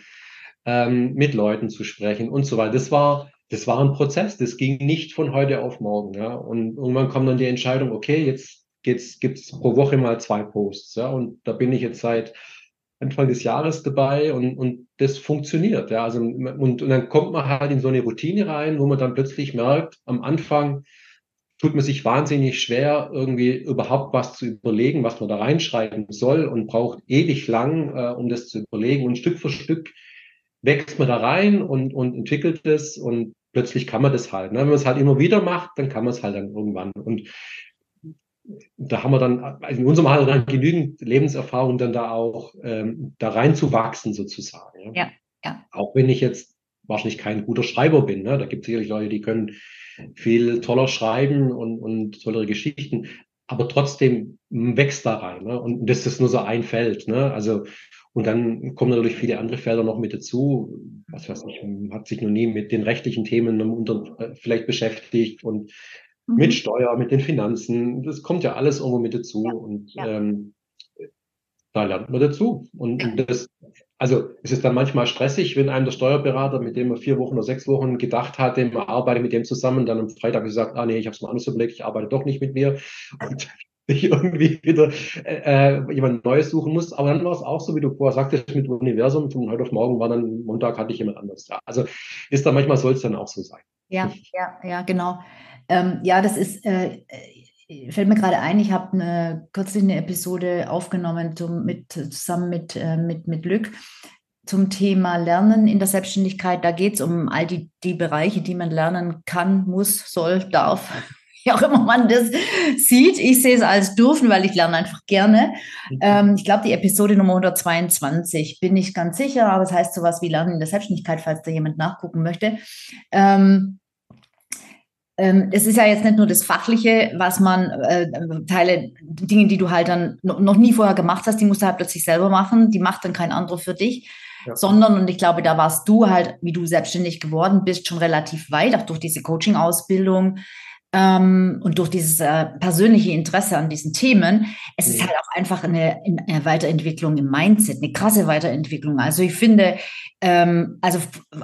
ähm, mit Leuten zu sprechen und so weiter. Das war das war ein Prozess, das ging nicht von heute auf morgen. Ja. Und irgendwann kommt dann die Entscheidung, okay, jetzt geht's, gibt's pro Woche mal zwei Posts. Ja, und da bin ich jetzt seit Anfang des Jahres dabei und, und das funktioniert. Ja, also, und, und dann kommt man halt in so eine Routine rein, wo man dann plötzlich merkt, am Anfang tut man sich wahnsinnig schwer, irgendwie überhaupt was zu überlegen, was man da reinschreiben soll und braucht ewig lang, äh, um das zu überlegen. Und Stück für Stück wächst man da rein und, und entwickelt es und plötzlich kann man das halt. Ne? Wenn man es halt immer wieder macht, dann kann man es halt dann irgendwann. Und da haben wir dann, also in unserem Alter dann genügend Lebenserfahrung, dann da auch ähm, da reinzuwachsen sozusagen. Ja? ja, ja. Auch wenn ich jetzt wahrscheinlich kein guter Schreiber bin. Ne? Da gibt es sicherlich Leute, die können viel toller schreiben und, und tollere Geschichten, aber trotzdem wächst da rein. Ne? Und das ist nur so ein Feld. Ne? Also Und dann kommen natürlich viele andere Felder noch mit dazu. Was weiß ich, man hat sich noch nie mit den rechtlichen Themen unter, äh, vielleicht beschäftigt und mhm. mit Steuer, mit den Finanzen. Das kommt ja alles irgendwo mit dazu. Ja. Und ja. Ähm, da lernt man dazu. Und, und das, also es ist dann manchmal stressig, wenn einem der Steuerberater, mit dem man vier Wochen oder sechs Wochen gedacht hatte, man arbeitet mit dem zusammen, dann am Freitag gesagt, ah nee, ich habe es mal anders überlegt, ich arbeite doch nicht mit mir. Und ich irgendwie wieder äh, äh, jemand Neues suchen muss. Aber dann war es auch so, wie du vorher sagtest, mit Universum. Von heute auf morgen war dann Montag hatte ich jemand anderes da. Also ist da manchmal soll es dann auch so sein. Ja, ja, ja, genau. Ähm, ja, das ist, äh, fällt mir gerade ein, ich habe eine, kürzlich eine Episode aufgenommen zum, mit, zusammen mit, äh, mit, mit Lück zum Thema Lernen in der Selbstständigkeit. Da geht es um all die, die Bereiche, die man lernen kann, muss, soll, darf, wie auch immer man das sieht. Ich sehe es als dürfen, weil ich lerne einfach gerne. Mhm. Ähm, ich glaube, die Episode Nummer 122 bin ich ganz sicher, aber es heißt sowas wie Lernen in der Selbstständigkeit, falls da jemand nachgucken möchte. Ähm, es ist ja jetzt nicht nur das Fachliche, was man äh, Teile, Dinge, die du halt dann noch nie vorher gemacht hast, die musst du halt plötzlich selber machen, die macht dann kein anderer für dich. Ja. Sondern, und ich glaube, da warst du halt, wie du selbstständig geworden bist, schon relativ weit, auch durch diese Coaching-Ausbildung ähm, und durch dieses äh, persönliche Interesse an diesen Themen. Es ja. ist halt auch einfach eine, eine, Weiterentwicklung im Mindset, eine krasse Weiterentwicklung. Also ich finde, ähm, also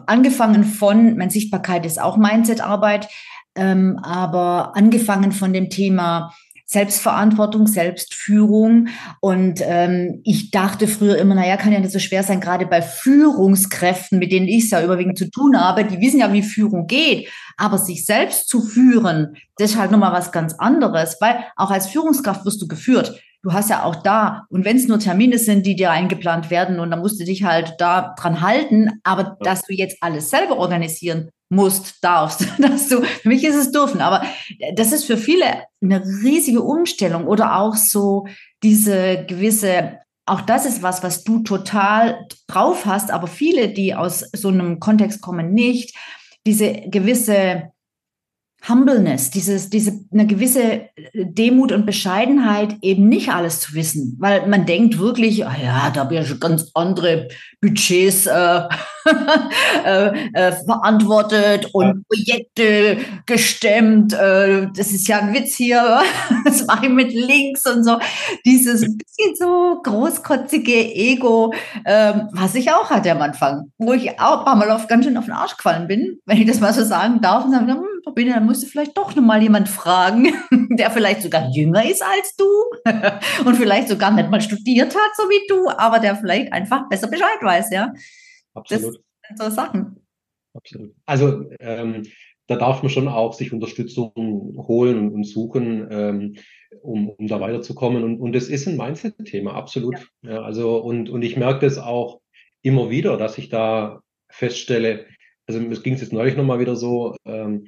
angefangen von, meine Sichtbarkeit ist auch Mindset-Arbeit, ähm, aber angefangen von dem Thema Selbstverantwortung, Selbstführung. Und ähm, ich dachte früher immer, naja, kann ja nicht so schwer sein, gerade bei Führungskräften, mit denen ich es ja überwiegend zu tun habe, die wissen ja, wie Führung geht. Aber sich selbst zu führen, das ist halt nochmal was ganz anderes, weil auch als Führungskraft wirst du geführt. Du hast ja auch da, und wenn es nur Termine sind, die dir eingeplant werden, und dann musst du dich halt da dran halten, aber dass du jetzt alles selber organisieren musst, darfst, dass du, für mich ist es dürfen, aber das ist für viele eine riesige Umstellung oder auch so diese gewisse, auch das ist was, was du total drauf hast, aber viele, die aus so einem Kontext kommen, nicht, diese gewisse Humbleness, dieses, diese eine gewisse äh, Demut und Bescheidenheit, eben nicht alles zu wissen, weil man denkt wirklich, ah ja, da habe ich ja schon ganz andere Budgets äh, äh, äh, verantwortet und Projekte gestemmt. Äh, das ist ja ein Witz hier, das mache ich mit Links und so. Dieses bisschen so großkotzige Ego, ähm, was ich auch hatte am Anfang, wo ich auch ein paar Mal auf, ganz schön auf den Arsch gefallen bin, wenn ich das mal so sagen darf. Und sagen, hm, Sabine, dann musst du vielleicht doch nochmal jemand fragen, der vielleicht sogar jünger ist als du und vielleicht sogar nicht mal studiert hat, so wie du, aber der vielleicht einfach besser Bescheid weiß, ja. Absolut. Das sind so Sachen. Absolut. Also ähm, da darf man schon auch sich Unterstützung holen und, suchen, ähm, um, um da weiterzukommen. Und, und das ist ein Mindset-Thema, absolut. Ja. ja. also und, und ich merke das auch immer wieder, dass ich da feststelle, also es ging jetzt neulich nochmal wieder so, ähm,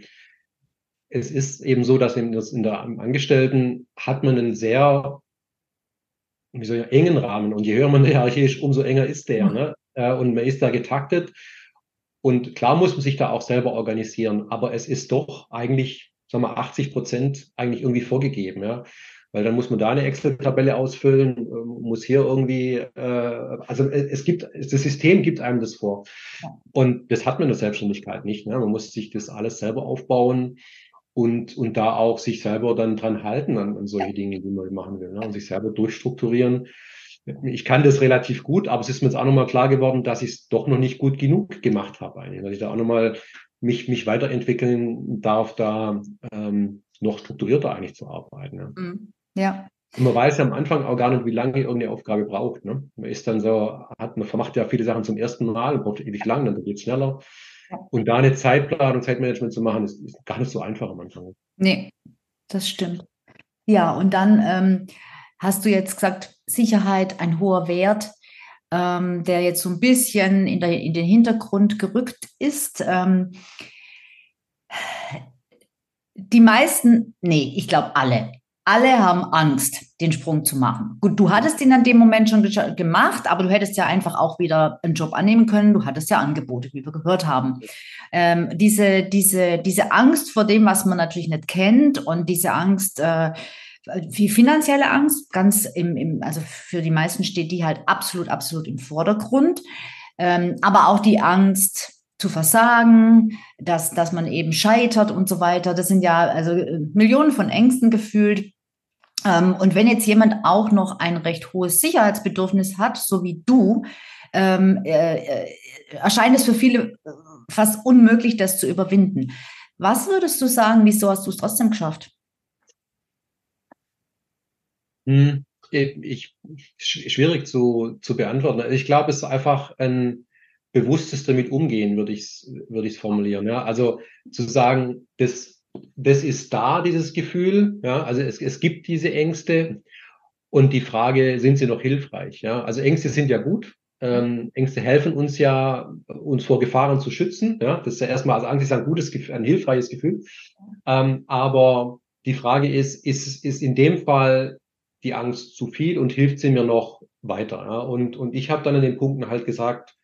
es ist eben so, dass in, in der Angestellten hat man einen sehr wie soll ich, engen Rahmen und je höher man hierarchisch, umso enger ist der. Ne? Äh, und man ist da getaktet. Und klar muss man sich da auch selber organisieren, aber es ist doch eigentlich, sagen wir, 80 Prozent eigentlich irgendwie vorgegeben, ja. Weil dann muss man da eine Excel-Tabelle ausfüllen, ähm, muss hier irgendwie, äh, also es gibt, das System gibt einem das vor. Und das hat man in der Selbstständigkeit nicht. Ne? Man muss sich das alles selber aufbauen und, und da auch sich selber dann dran halten an, an solche Dinge, die man machen will. Ne? Und sich selber durchstrukturieren. Ich kann das relativ gut, aber es ist mir jetzt auch nochmal klar geworden, dass ich es doch noch nicht gut genug gemacht habe. Eigentlich. Dass ich da auch nochmal mich, mich weiterentwickeln darf, da ähm, noch strukturierter eigentlich zu arbeiten. Mhm. ja. Und man weiß ja am Anfang auch gar nicht, wie lange irgendeine Aufgabe braucht. Ne? Man ist dann so, hat, man macht ja viele Sachen zum ersten Mal, braucht ewig lang, dann geht es schneller. Und da eine Zeitplanung, Zeitmanagement zu machen, ist, ist, gar nicht so einfach am Anfang. Nee, das stimmt. Ja, und dann ähm, hast du jetzt gesagt, Sicherheit, ein hoher Wert, ähm, der jetzt so ein bisschen in, der, in den Hintergrund gerückt ist. Ähm, die meisten, nee, ich glaube alle, alle haben Angst, den Sprung zu machen. Gut, du hattest ihn an dem Moment schon gemacht, aber du hättest ja einfach auch wieder einen Job annehmen können. Du hattest ja Angebote, wie wir gehört haben. Ähm, diese, diese, diese Angst vor dem, was man natürlich nicht kennt und diese Angst, äh, die finanzielle Angst, ganz im, im, also für die meisten steht die halt absolut, absolut im Vordergrund. Ähm, aber auch die Angst zu versagen, dass, dass man eben scheitert und so weiter. Das sind ja also äh, Millionen von Ängsten gefühlt. Ähm, und wenn jetzt jemand auch noch ein recht hohes Sicherheitsbedürfnis hat, so wie du, ähm, äh, äh erscheint es für viele äh, fast unmöglich, das zu überwinden. Was würdest du sagen, wieso hast du es trotzdem geschafft? Hm, ich, schwierig zu, zu beantworten. Ich glaube, es ist einfach ein bewusstes damit umgehen, würde ich es ich's formulieren. Ja? Also zu sagen, das, das ist da, dieses Gefühl. Ja? Also es, es gibt diese Ängste. Und die Frage, sind sie noch hilfreich? Ja? Also Ängste sind ja gut. Ähm, Ängste helfen uns ja, uns vor Gefahren zu schützen. Ja? Das ist ja erstmal, also Angst ist ein gutes, ein hilfreiches Gefühl. Ähm, aber die Frage ist, ist, ist in dem Fall die Angst zu viel und hilft sie mir noch weiter? Ja? Und, und ich habe dann in den Punkten halt gesagt,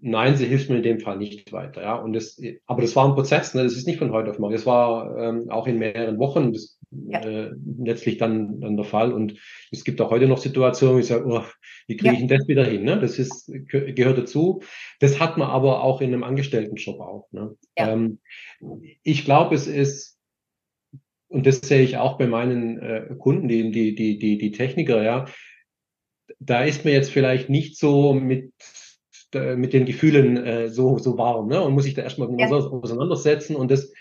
nein, sie hilft mir in dem Fall nicht weiter. Ja? Und das, aber das war ein Prozess, ne? das ist nicht von heute auf morgen. Das war ähm, auch in mehreren Wochen das, ja. äh, letztlich dann, dann der Fall. Und es gibt auch heute noch Situationen, wo ich sage, oh, wie kriege ich denn das wieder hin? Ne? Das ist, gehört dazu. Das hat man aber auch in einem Angestelltenjob auch. Ne? Ja. Ähm, ich glaube, es ist und das sehe ich auch bei meinen äh, Kunden, die, die, die, die, die Techniker, ja, da ist mir jetzt vielleicht nicht so mit, mit den Gefühlen äh, so, so warm, ne? Und muss ich da erstmal ja. auseinandersetzen. Und das,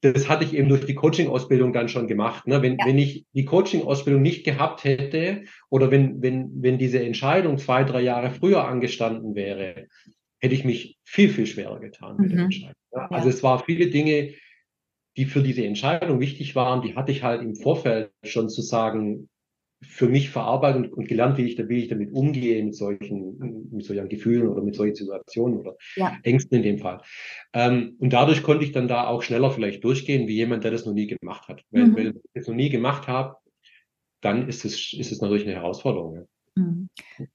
das hatte ich eben durch die Coaching-Ausbildung dann schon gemacht. Ne? Wenn, ja. wenn ich die Coaching-Ausbildung nicht gehabt hätte oder wenn, wenn, wenn diese Entscheidung zwei, drei Jahre früher angestanden wäre, hätte ich mich viel, viel schwerer getan mit mhm. der Entscheidung. Ja? Also es waren viele Dinge, die für diese Entscheidung wichtig waren, die hatte ich halt im Vorfeld schon zu sagen, für mich verarbeitet und, gelernt, wie ich, wie ich damit umgehe, mit solchen, mit solchen Gefühlen oder mit solchen Situationen oder ja. Ängsten in dem Fall. Ähm, und dadurch konnte ich dann da auch schneller vielleicht durchgehen, wie jemand, der das noch nie gemacht hat. Weil, mhm. wenn ich das noch nie gemacht habe, dann ist es, ist es natürlich eine Herausforderung. Ja. Mhm.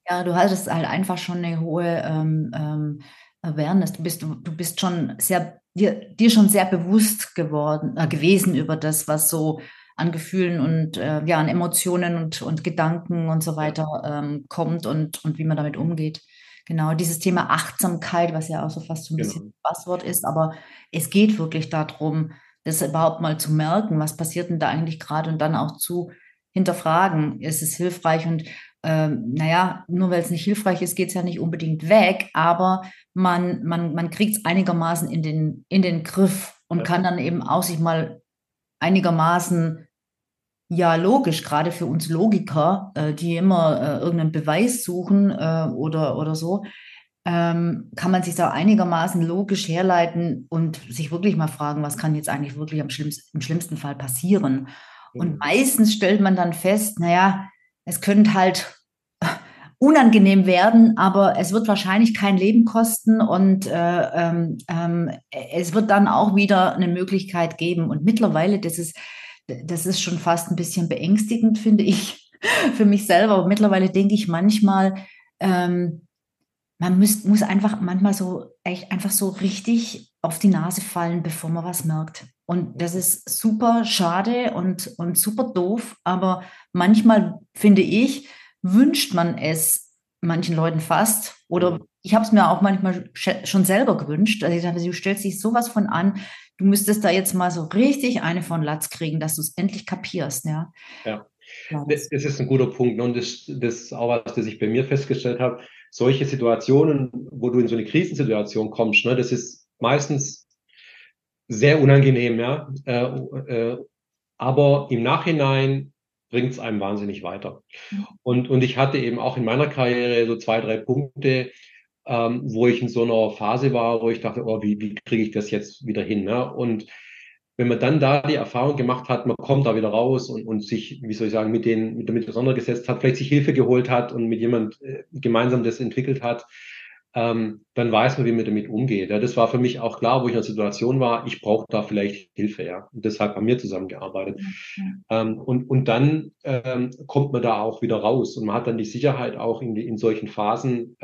Ja, du hattest halt einfach schon eine hohe ähm, ähm, Awareness. Du bist, du, du bist schon sehr, dir, dir schon sehr bewusst geworden, äh, gewesen über das, was so an Gefühlen und äh, ja, an Emotionen und, und Gedanken und so weiter ähm, kommt und, und wie man damit umgeht. Genau, dieses Thema Achtsamkeit, was ja auch so fast so ein genau. bisschen Passwort ist, aber es geht wirklich darum, das überhaupt mal zu merken, was passiert denn da eigentlich gerade und dann auch zu hinterfragen, ist es hilfreich und ähm, naja, nur weil es nicht hilfreich ist, geht es ja nicht unbedingt weg, aber man, man, man kriegt es einigermaßen in den, in den Griff und ja. kann dann eben auch sich mal einigermaßen ja, logisch, gerade für uns Logiker, äh, die immer äh, irgendeinen Beweis suchen äh, oder, oder so, ähm, kann man sich da einigermaßen logisch herleiten und sich wirklich mal fragen, was kann jetzt eigentlich wirklich am schlimmsten, im schlimmsten Fall passieren. Und meistens stellt man dann fest, naja, es könnte halt unangenehm werden, aber es wird wahrscheinlich kein Leben kosten und äh, ähm, ähm, es wird dann auch wieder eine Möglichkeit geben. Und mittlerweile, das ist das ist schon fast ein bisschen beängstigend, finde ich, für mich selber. Aber mittlerweile denke ich manchmal, ähm, man müsst, muss einfach manchmal so echt einfach so richtig auf die Nase fallen, bevor man was merkt. Und das ist super schade und, und super doof, aber manchmal finde ich, wünscht man es manchen Leuten fast. Oder ich habe es mir auch manchmal schon selber gewünscht. Also ich dachte, du stellst dich sowas von an, du müsstest da jetzt mal so richtig eine von Latz kriegen, dass du es endlich kapierst. Ja. ja. Das, ist ein guter Punkt. Ne? Und das, das ist auch was, das ich bei mir festgestellt habe. Solche Situationen, wo du in so eine Krisensituation kommst, ne, das ist meistens sehr unangenehm, ja. Äh, äh, aber im Nachhinein bringt es einem wahnsinnig weiter. Mhm. Und, und ich hatte eben auch in meiner Karriere so zwei, drei Punkte, ähm, wo ich in so einer Phase war, wo ich dachte, oh, wie, wie kriege ich das jetzt wieder hin? Ne? Und wenn man dann da die Erfahrung gemacht hat, man kommt da wieder raus und, und sich, wie soll ich sagen, mit, den, mit damit auseinandergesetzt hat, vielleicht sich Hilfe geholt hat und mit jemand äh, gemeinsam das entwickelt hat, ähm, dann weiß man, wie man damit umgeht. Ja, das war für mich auch klar, wo ich in der Situation war, ich brauche da vielleicht Hilfe, ja. Und deshalb haben wir zusammengearbeitet. Mhm. Ähm, und, und dann ähm, kommt man da auch wieder raus und man hat dann die Sicherheit auch in, in solchen Phasen,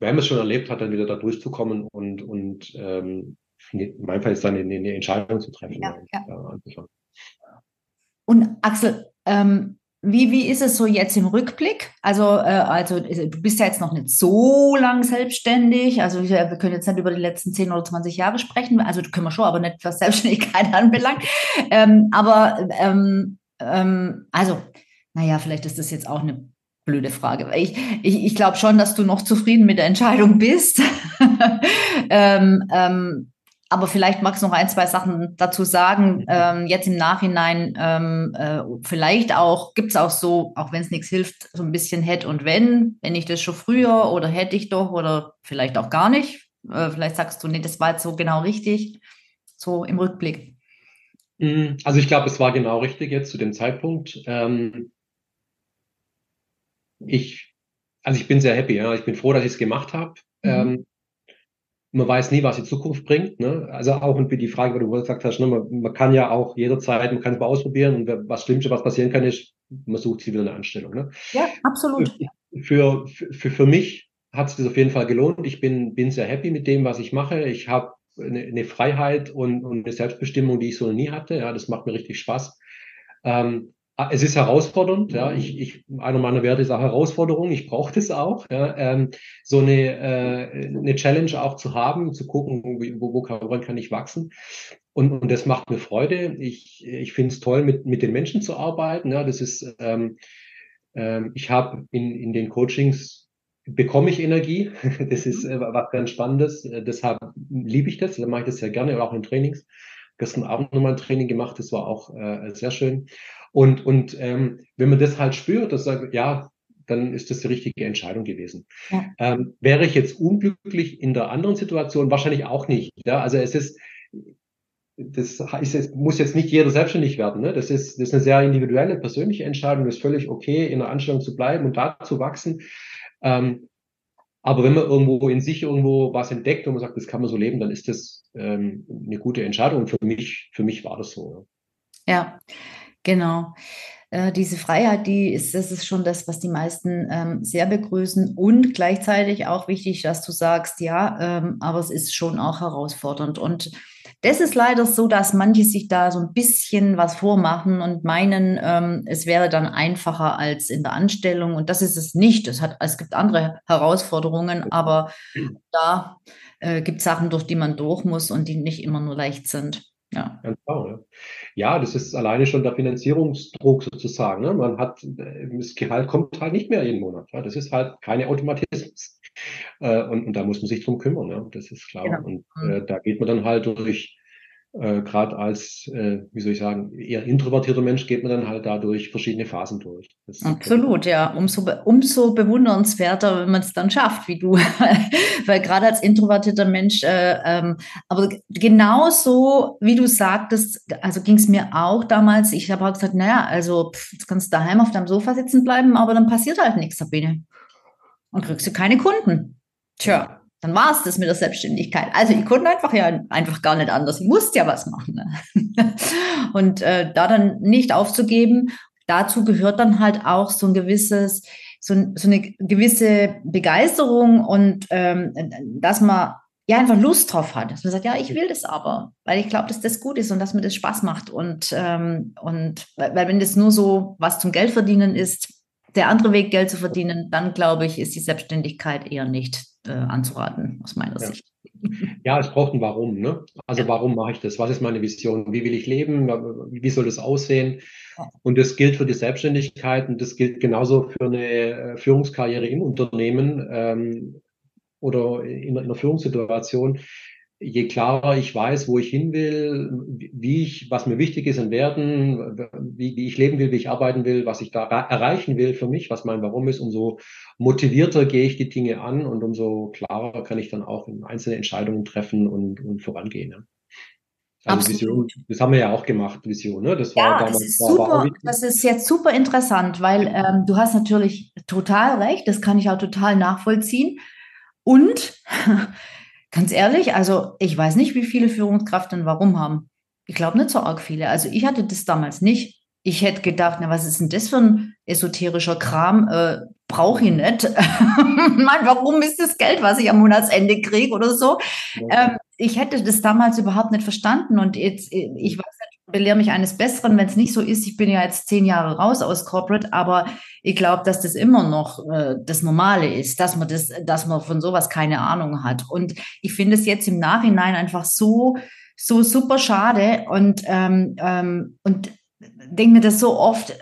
wenn man es schon erlebt hat, dann wieder da durchzukommen und, und ähm, in meinem Fall ist dann eine, eine Entscheidung zu treffen. Ja, ja. Und Axel, ähm, wie, wie ist es so jetzt im Rückblick? Also, äh, also äh, du bist ja jetzt noch nicht so lang selbstständig. Also wir können jetzt nicht über die letzten 10 oder 20 Jahre sprechen. Also können wir schon, aber nicht was Selbstständigkeit anbelangt. Ähm, aber ähm, ähm, also, naja, vielleicht ist das jetzt auch eine blöde Frage. Ich, ich, ich glaube schon, dass du noch zufrieden mit der Entscheidung bist. ähm, ähm, aber vielleicht magst du noch ein, zwei Sachen dazu sagen, ähm, jetzt im Nachhinein, ähm, äh, vielleicht auch, gibt es auch so, auch wenn es nichts hilft, so ein bisschen hätte und wenn, wenn ich das schon früher oder hätte ich doch oder vielleicht auch gar nicht. Äh, vielleicht sagst du, nee, das war jetzt so genau richtig, so im Rückblick. Mm, also ich glaube, es war genau richtig jetzt zu dem Zeitpunkt. Ähm, ich, also ich bin sehr happy, ja. Ich bin froh, dass ich es gemacht habe. Mhm. Ähm, man weiß nie, was die Zukunft bringt. Ne? Also auch und die Frage, wo du gesagt hast, ne, man, man kann ja auch jederzeit, man kann es mal ausprobieren und was Schlimmste, was passieren kann, ist, man sucht sich wieder eine Anstellung. Ne? Ja, absolut. Für, für, für mich hat es das auf jeden Fall gelohnt. Ich bin, bin sehr happy mit dem, was ich mache. Ich habe eine, eine Freiheit und, und eine Selbstbestimmung, die ich so noch nie hatte. Ja, das macht mir richtig Spaß. Ähm, es ist herausfordernd, ja. Ich, ich, einer meiner Werte ist auch Herausforderung. Ich brauche das auch, ja. Ähm, so eine, äh, eine Challenge auch zu haben, zu gucken, wo, wo kann, woran kann ich wachsen. Und, und das macht mir Freude. Ich, ich finde es toll, mit, mit den Menschen zu arbeiten. Ja, das ist, ähm, ähm, ich habe in, in den Coachings bekomme ich Energie. Das ist äh, was ganz Spannendes. Äh, deshalb liebe ich das. Da mache ich das sehr gerne, auch in Trainings. Gestern Abend nochmal ein Training gemacht. Das war auch äh, sehr schön. Und, und ähm, wenn man das halt spürt, dass sagt, ja, dann ist das die richtige Entscheidung gewesen. Ja. Ähm, wäre ich jetzt unglücklich in der anderen Situation? Wahrscheinlich auch nicht. Ja? Also es ist, das ist, es muss jetzt nicht jeder selbstständig werden. Ne? Das, ist, das ist eine sehr individuelle, persönliche Entscheidung. Das ist völlig okay, in der Anstellung zu bleiben und da zu wachsen. Ähm, aber wenn man irgendwo in sich irgendwo was entdeckt und man sagt, das kann man so leben, dann ist das ähm, eine gute Entscheidung. Und für mich, für mich war das so. Ja. ja. Genau. Äh, diese Freiheit, die ist, das ist schon das, was die meisten ähm, sehr begrüßen und gleichzeitig auch wichtig, dass du sagst, ja, ähm, aber es ist schon auch herausfordernd. Und das ist leider so, dass manche sich da so ein bisschen was vormachen und meinen, ähm, es wäre dann einfacher als in der Anstellung. Und das ist es nicht. Es, hat, es gibt andere Herausforderungen, aber da äh, gibt es Sachen, durch die man durch muss und die nicht immer nur leicht sind. Ja. Ganz genau, ja. ja, das ist alleine schon der Finanzierungsdruck sozusagen. Ne? Man hat, äh, das Gehalt kommt halt nicht mehr jeden Monat. Ja? Das ist halt keine Automatismus. Äh, und, und da muss man sich drum kümmern, ja? das ist klar. Genau. Und mhm. äh, da geht man dann halt durch äh, gerade als, äh, wie soll ich sagen, eher introvertierter Mensch geht man dann halt dadurch verschiedene Phasen durch. Das Absolut, ja. Umso, umso bewundernswerter, wenn man es dann schafft, wie du. Weil gerade als introvertierter Mensch, äh, ähm, aber genauso, wie du sagtest, also ging es mir auch damals, ich habe auch gesagt, naja, also pff, jetzt kannst du daheim auf deinem Sofa sitzen bleiben, aber dann passiert halt nichts, Sabine. Und kriegst du keine Kunden. Tja, dann war es das mit der Selbstständigkeit. Also ich konnte einfach ja einfach gar nicht anders. Ich musste ja was machen. Ne? Und äh, da dann nicht aufzugeben, dazu gehört dann halt auch so ein gewisses, so, so eine gewisse Begeisterung und ähm, dass man ja einfach Lust drauf hat. Dass man sagt, ja, ich will das aber, weil ich glaube, dass das gut ist und dass mir das Spaß macht. Und, ähm, und weil wenn das nur so was zum Geld verdienen ist, der andere Weg, Geld zu verdienen, dann glaube ich, ist die Selbstständigkeit eher nicht äh, anzuraten, aus meiner ja. Sicht. Ja, es braucht ein Warum. Ne? Also ja. warum mache ich das? Was ist meine Vision? Wie will ich leben? Wie soll das aussehen? Und das gilt für die Selbstständigkeit und das gilt genauso für eine äh, Führungskarriere im Unternehmen ähm, oder in, in einer Führungssituation je klarer ich weiß, wo ich hin will, wie ich, was mir wichtig ist in Werten, wie, wie ich leben will, wie ich arbeiten will, was ich da erreichen will für mich, was mein Warum ist, umso motivierter gehe ich die Dinge an und umso klarer kann ich dann auch einzelne Entscheidungen treffen und, und vorangehen. Also Vision, das haben wir ja auch gemacht, Vision. Ne? Das war ja, damals, das ist super. das ist jetzt super interessant, weil ähm, du hast natürlich total recht. Das kann ich auch total nachvollziehen. Und Ganz ehrlich, also ich weiß nicht, wie viele Führungskräfte warum haben. Ich glaube nicht so arg viele. Also ich hatte das damals nicht. Ich hätte gedacht, na, was ist denn das für ein esoterischer Kram? Äh, Brauche ich nicht. Mann, warum ist das Geld, was ich am Monatsende kriege oder so? Ähm, ich hätte das damals überhaupt nicht verstanden. Und jetzt, ich weiß belehre mich eines Besseren, wenn es nicht so ist. Ich bin ja jetzt zehn Jahre raus aus Corporate, aber ich glaube, dass das immer noch äh, das Normale ist, dass man das, dass man von sowas keine Ahnung hat. Und ich finde es jetzt im Nachhinein einfach so, so super schade und ähm, ähm, und denke mir das so oft,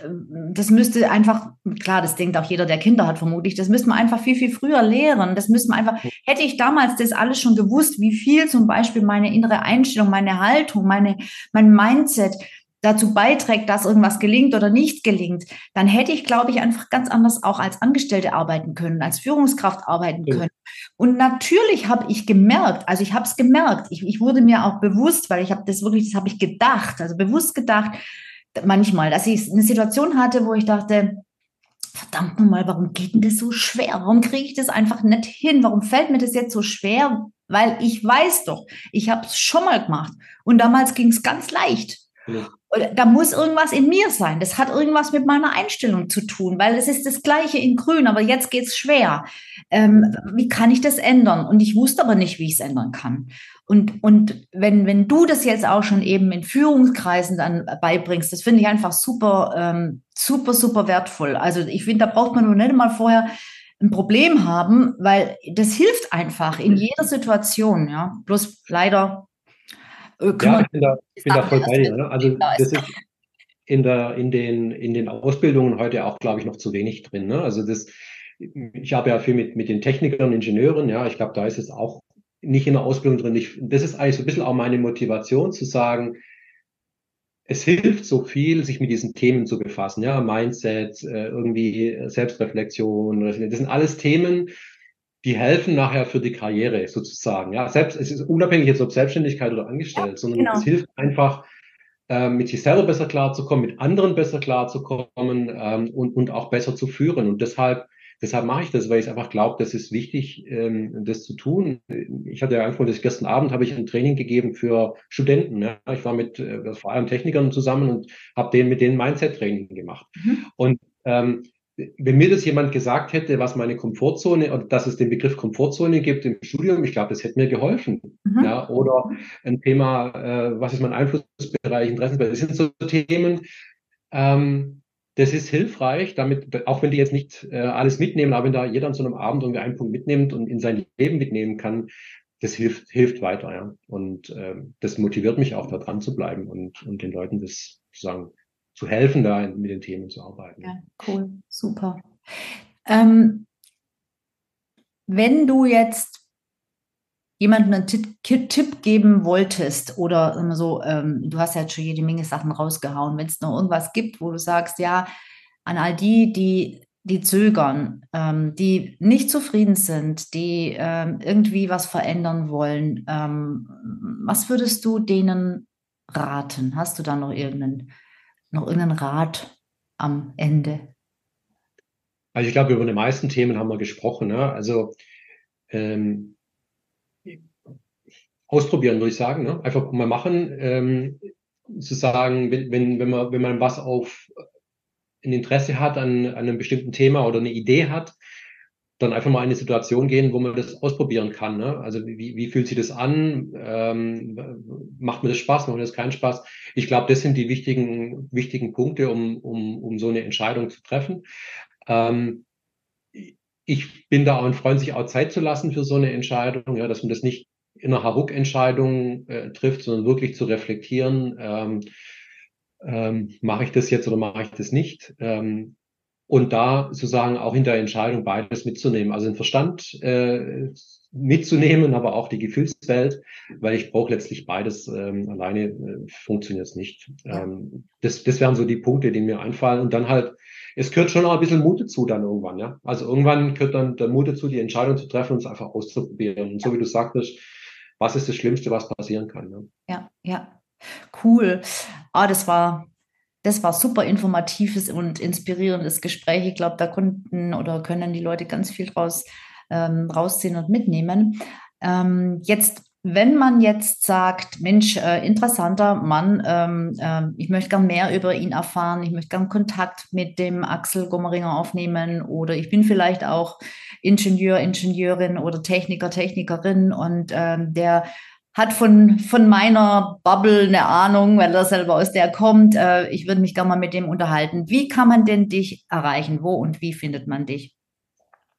das müsste einfach, klar, das denkt auch jeder, der Kinder hat vermutlich, das müsste man einfach viel, viel früher lehren. Das müsste man einfach, hätte ich damals das alles schon gewusst, wie viel zum Beispiel meine innere Einstellung, meine Haltung, meine, mein Mindset dazu beiträgt, dass irgendwas gelingt oder nicht gelingt, dann hätte ich, glaube ich, einfach ganz anders auch als Angestellte arbeiten können, als Führungskraft arbeiten können. Ja. Und natürlich habe ich gemerkt, also ich habe es gemerkt, ich, ich wurde mir auch bewusst, weil ich habe das wirklich, das habe ich gedacht, also bewusst gedacht, manchmal, dass ich eine Situation hatte, wo ich dachte, verdammt nochmal, warum geht denn das so schwer? Warum kriege ich das einfach nicht hin? Warum fällt mir das jetzt so schwer? Weil ich weiß doch, ich habe es schon mal gemacht und damals ging es ganz leicht. Ja. Da muss irgendwas in mir sein. Das hat irgendwas mit meiner Einstellung zu tun, weil es ist das Gleiche in Grün, aber jetzt geht es schwer. Ähm, wie kann ich das ändern? Und ich wusste aber nicht, wie ich es ändern kann. Und, und wenn, wenn du das jetzt auch schon eben in Führungskreisen dann beibringst, das finde ich einfach super, ähm, super, super wertvoll. Also ich finde, da braucht man nur nicht mal vorher ein Problem haben, weil das hilft einfach in jeder Situation. Ja, bloß leider. Äh, ja, ich bin da, bin da voll bei dir. Ne? Also das ist in der in den in den Ausbildungen heute auch, glaube ich, noch zu wenig drin. Ne? Also das ich habe ja viel mit, mit den Technikern, Ingenieuren, ja, ich glaube, da ist es auch nicht in der Ausbildung drin. Ich, das ist eigentlich so ein bisschen auch meine Motivation zu sagen, es hilft so viel, sich mit diesen Themen zu befassen, ja, Mindset, äh, irgendwie Selbstreflexion, das sind alles Themen, die helfen nachher für die Karriere sozusagen. Ja, selbst, es ist unabhängig jetzt ob Selbstständigkeit oder angestellt, ja, sondern genau. es hilft einfach, äh, mit sich selber besser klarzukommen, mit anderen besser klarzukommen ähm, und, und auch besser zu führen. Und deshalb Deshalb mache ich das, weil ich einfach glaube, das ist wichtig, ähm, das zu tun. Ich hatte ja angefangen, dass gestern Abend habe ich ein Training gegeben für Studenten. Ja. Ich war mit äh, vor allem Technikern zusammen und habe denen mit denen Mindset-Training gemacht. Mhm. Und ähm, wenn mir das jemand gesagt hätte, was meine Komfortzone oder dass es den Begriff Komfortzone gibt im Studium, ich glaube, das hätte mir geholfen. Mhm. Ja, oder ein Thema, äh, was ist mein Einflussbereich, Interessenbereich, das sind so Themen, ähm, das ist hilfreich, damit, auch wenn die jetzt nicht äh, alles mitnehmen, aber wenn da jeder an so einem Abend irgendwie einen Punkt mitnimmt und in sein Leben mitnehmen kann, das hilft, hilft weiter, ja. Und ähm, das motiviert mich auch, da dran zu bleiben und, und den Leuten das sozusagen zu helfen, da mit den Themen zu arbeiten. Ja, cool, super. Ähm, wenn du jetzt jemandem einen Tipp, geben wolltest oder so, ähm, du hast ja jetzt schon jede Menge Sachen rausgehauen, wenn es noch irgendwas gibt, wo du sagst, ja, an all die, die, die zögern, ähm, die nicht zufrieden sind, die ähm, irgendwie was verändern wollen, ähm, was würdest du denen raten? Hast du da noch irgendeinen, noch irgendeinen Rat am Ende? Also ich glaube, über die meisten Themen haben wir gesprochen. Ne? Also ähm, ausprobieren, würde ich sagen. Ne? Einfach mal machen. Ähm, zu sagen, wenn, wenn, man, wenn man was auf ein Interesse hat an, an einem bestimmten Thema oder eine Idee hat, dann einfach mal in eine Situation gehen, wo man das ausprobieren kann. Ne? Also wie, wie fühlt sich das an? Ähm, macht mir das Spaß? Macht mir das keinen Spaß? Ich glaube, das sind die wichtigen, wichtigen Punkte, um, um, um so eine Entscheidung zu treffen. Ähm, ich bin da auch ein Freund, sich auch Zeit zu lassen für so eine Entscheidung, ja, dass man das nicht in einer Hauruck-Entscheidung äh, trifft, sondern wirklich zu reflektieren, ähm, ähm, mache ich das jetzt oder mache ich das nicht? Ähm, und da sozusagen auch in der Entscheidung beides mitzunehmen. Also den Verstand äh, mitzunehmen, aber auch die Gefühlswelt, weil ich brauche letztlich beides. Ähm, alleine äh, funktioniert es nicht. Ähm, das, das wären so die Punkte, die mir einfallen. Und dann halt, es gehört schon noch ein bisschen Mut dazu dann irgendwann, ja. Also irgendwann gehört dann der Mut dazu, die Entscheidung zu treffen und es einfach auszuprobieren. Und so wie du sagtest, was ist das Schlimmste, was passieren kann. Ne? Ja, ja. Cool. Ah, das war, das war super informatives und inspirierendes Gespräch. Ich glaube, da konnten oder können die Leute ganz viel draus ähm, rausziehen und mitnehmen. Ähm, jetzt wenn man jetzt sagt, Mensch, äh, interessanter Mann, ähm, äh, ich möchte gern mehr über ihn erfahren, ich möchte gern Kontakt mit dem Axel Gommeringer aufnehmen oder ich bin vielleicht auch Ingenieur, Ingenieurin oder Techniker, Technikerin und ähm, der hat von, von meiner Bubble eine Ahnung, weil er selber aus der kommt. Äh, ich würde mich gerne mal mit dem unterhalten. Wie kann man denn dich erreichen? Wo und wie findet man dich?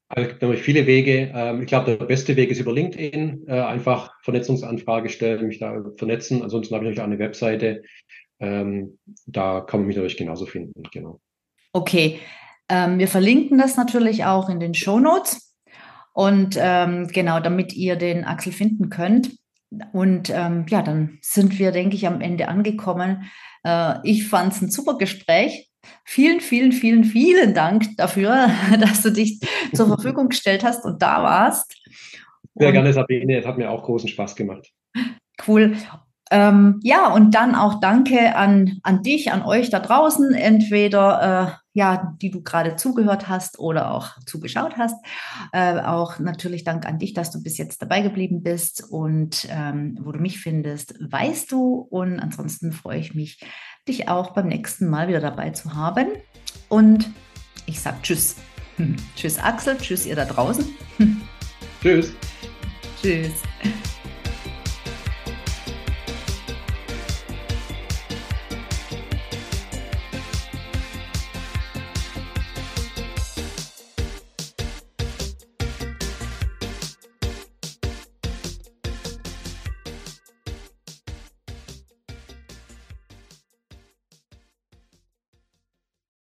Also, es gibt natürlich viele Wege. Ähm, ich glaube, der beste Weg ist über LinkedIn. Äh, einfach Vernetzungsanfrage stellen, mich da vernetzen. Ansonsten habe ich natürlich auch eine Webseite. Ähm, da kann man mich natürlich genauso finden. Genau. Okay. Ähm, wir verlinken das natürlich auch in den Show Notes. Und genau, damit ihr den Axel finden könnt. Und ja, dann sind wir, denke ich, am Ende angekommen. Äh, ich fand es ein super Gespräch. Vielen, vielen, vielen, vielen Dank dafür, dass du dich zur Verfügung gestellt hast und da warst. Sehr gerne, Sabine. Es hat mir auch großen Spaß gemacht. Cool. Ähm, ja, und dann auch danke an, an dich, an euch da draußen, entweder äh, ja, die du gerade zugehört hast oder auch zugeschaut hast. Äh, auch natürlich Dank an dich, dass du bis jetzt dabei geblieben bist und ähm, wo du mich findest, weißt du. Und ansonsten freue ich mich, dich auch beim nächsten Mal wieder dabei zu haben. Und ich sage Tschüss. tschüss Axel, tschüss ihr da draußen. tschüss. Tschüss.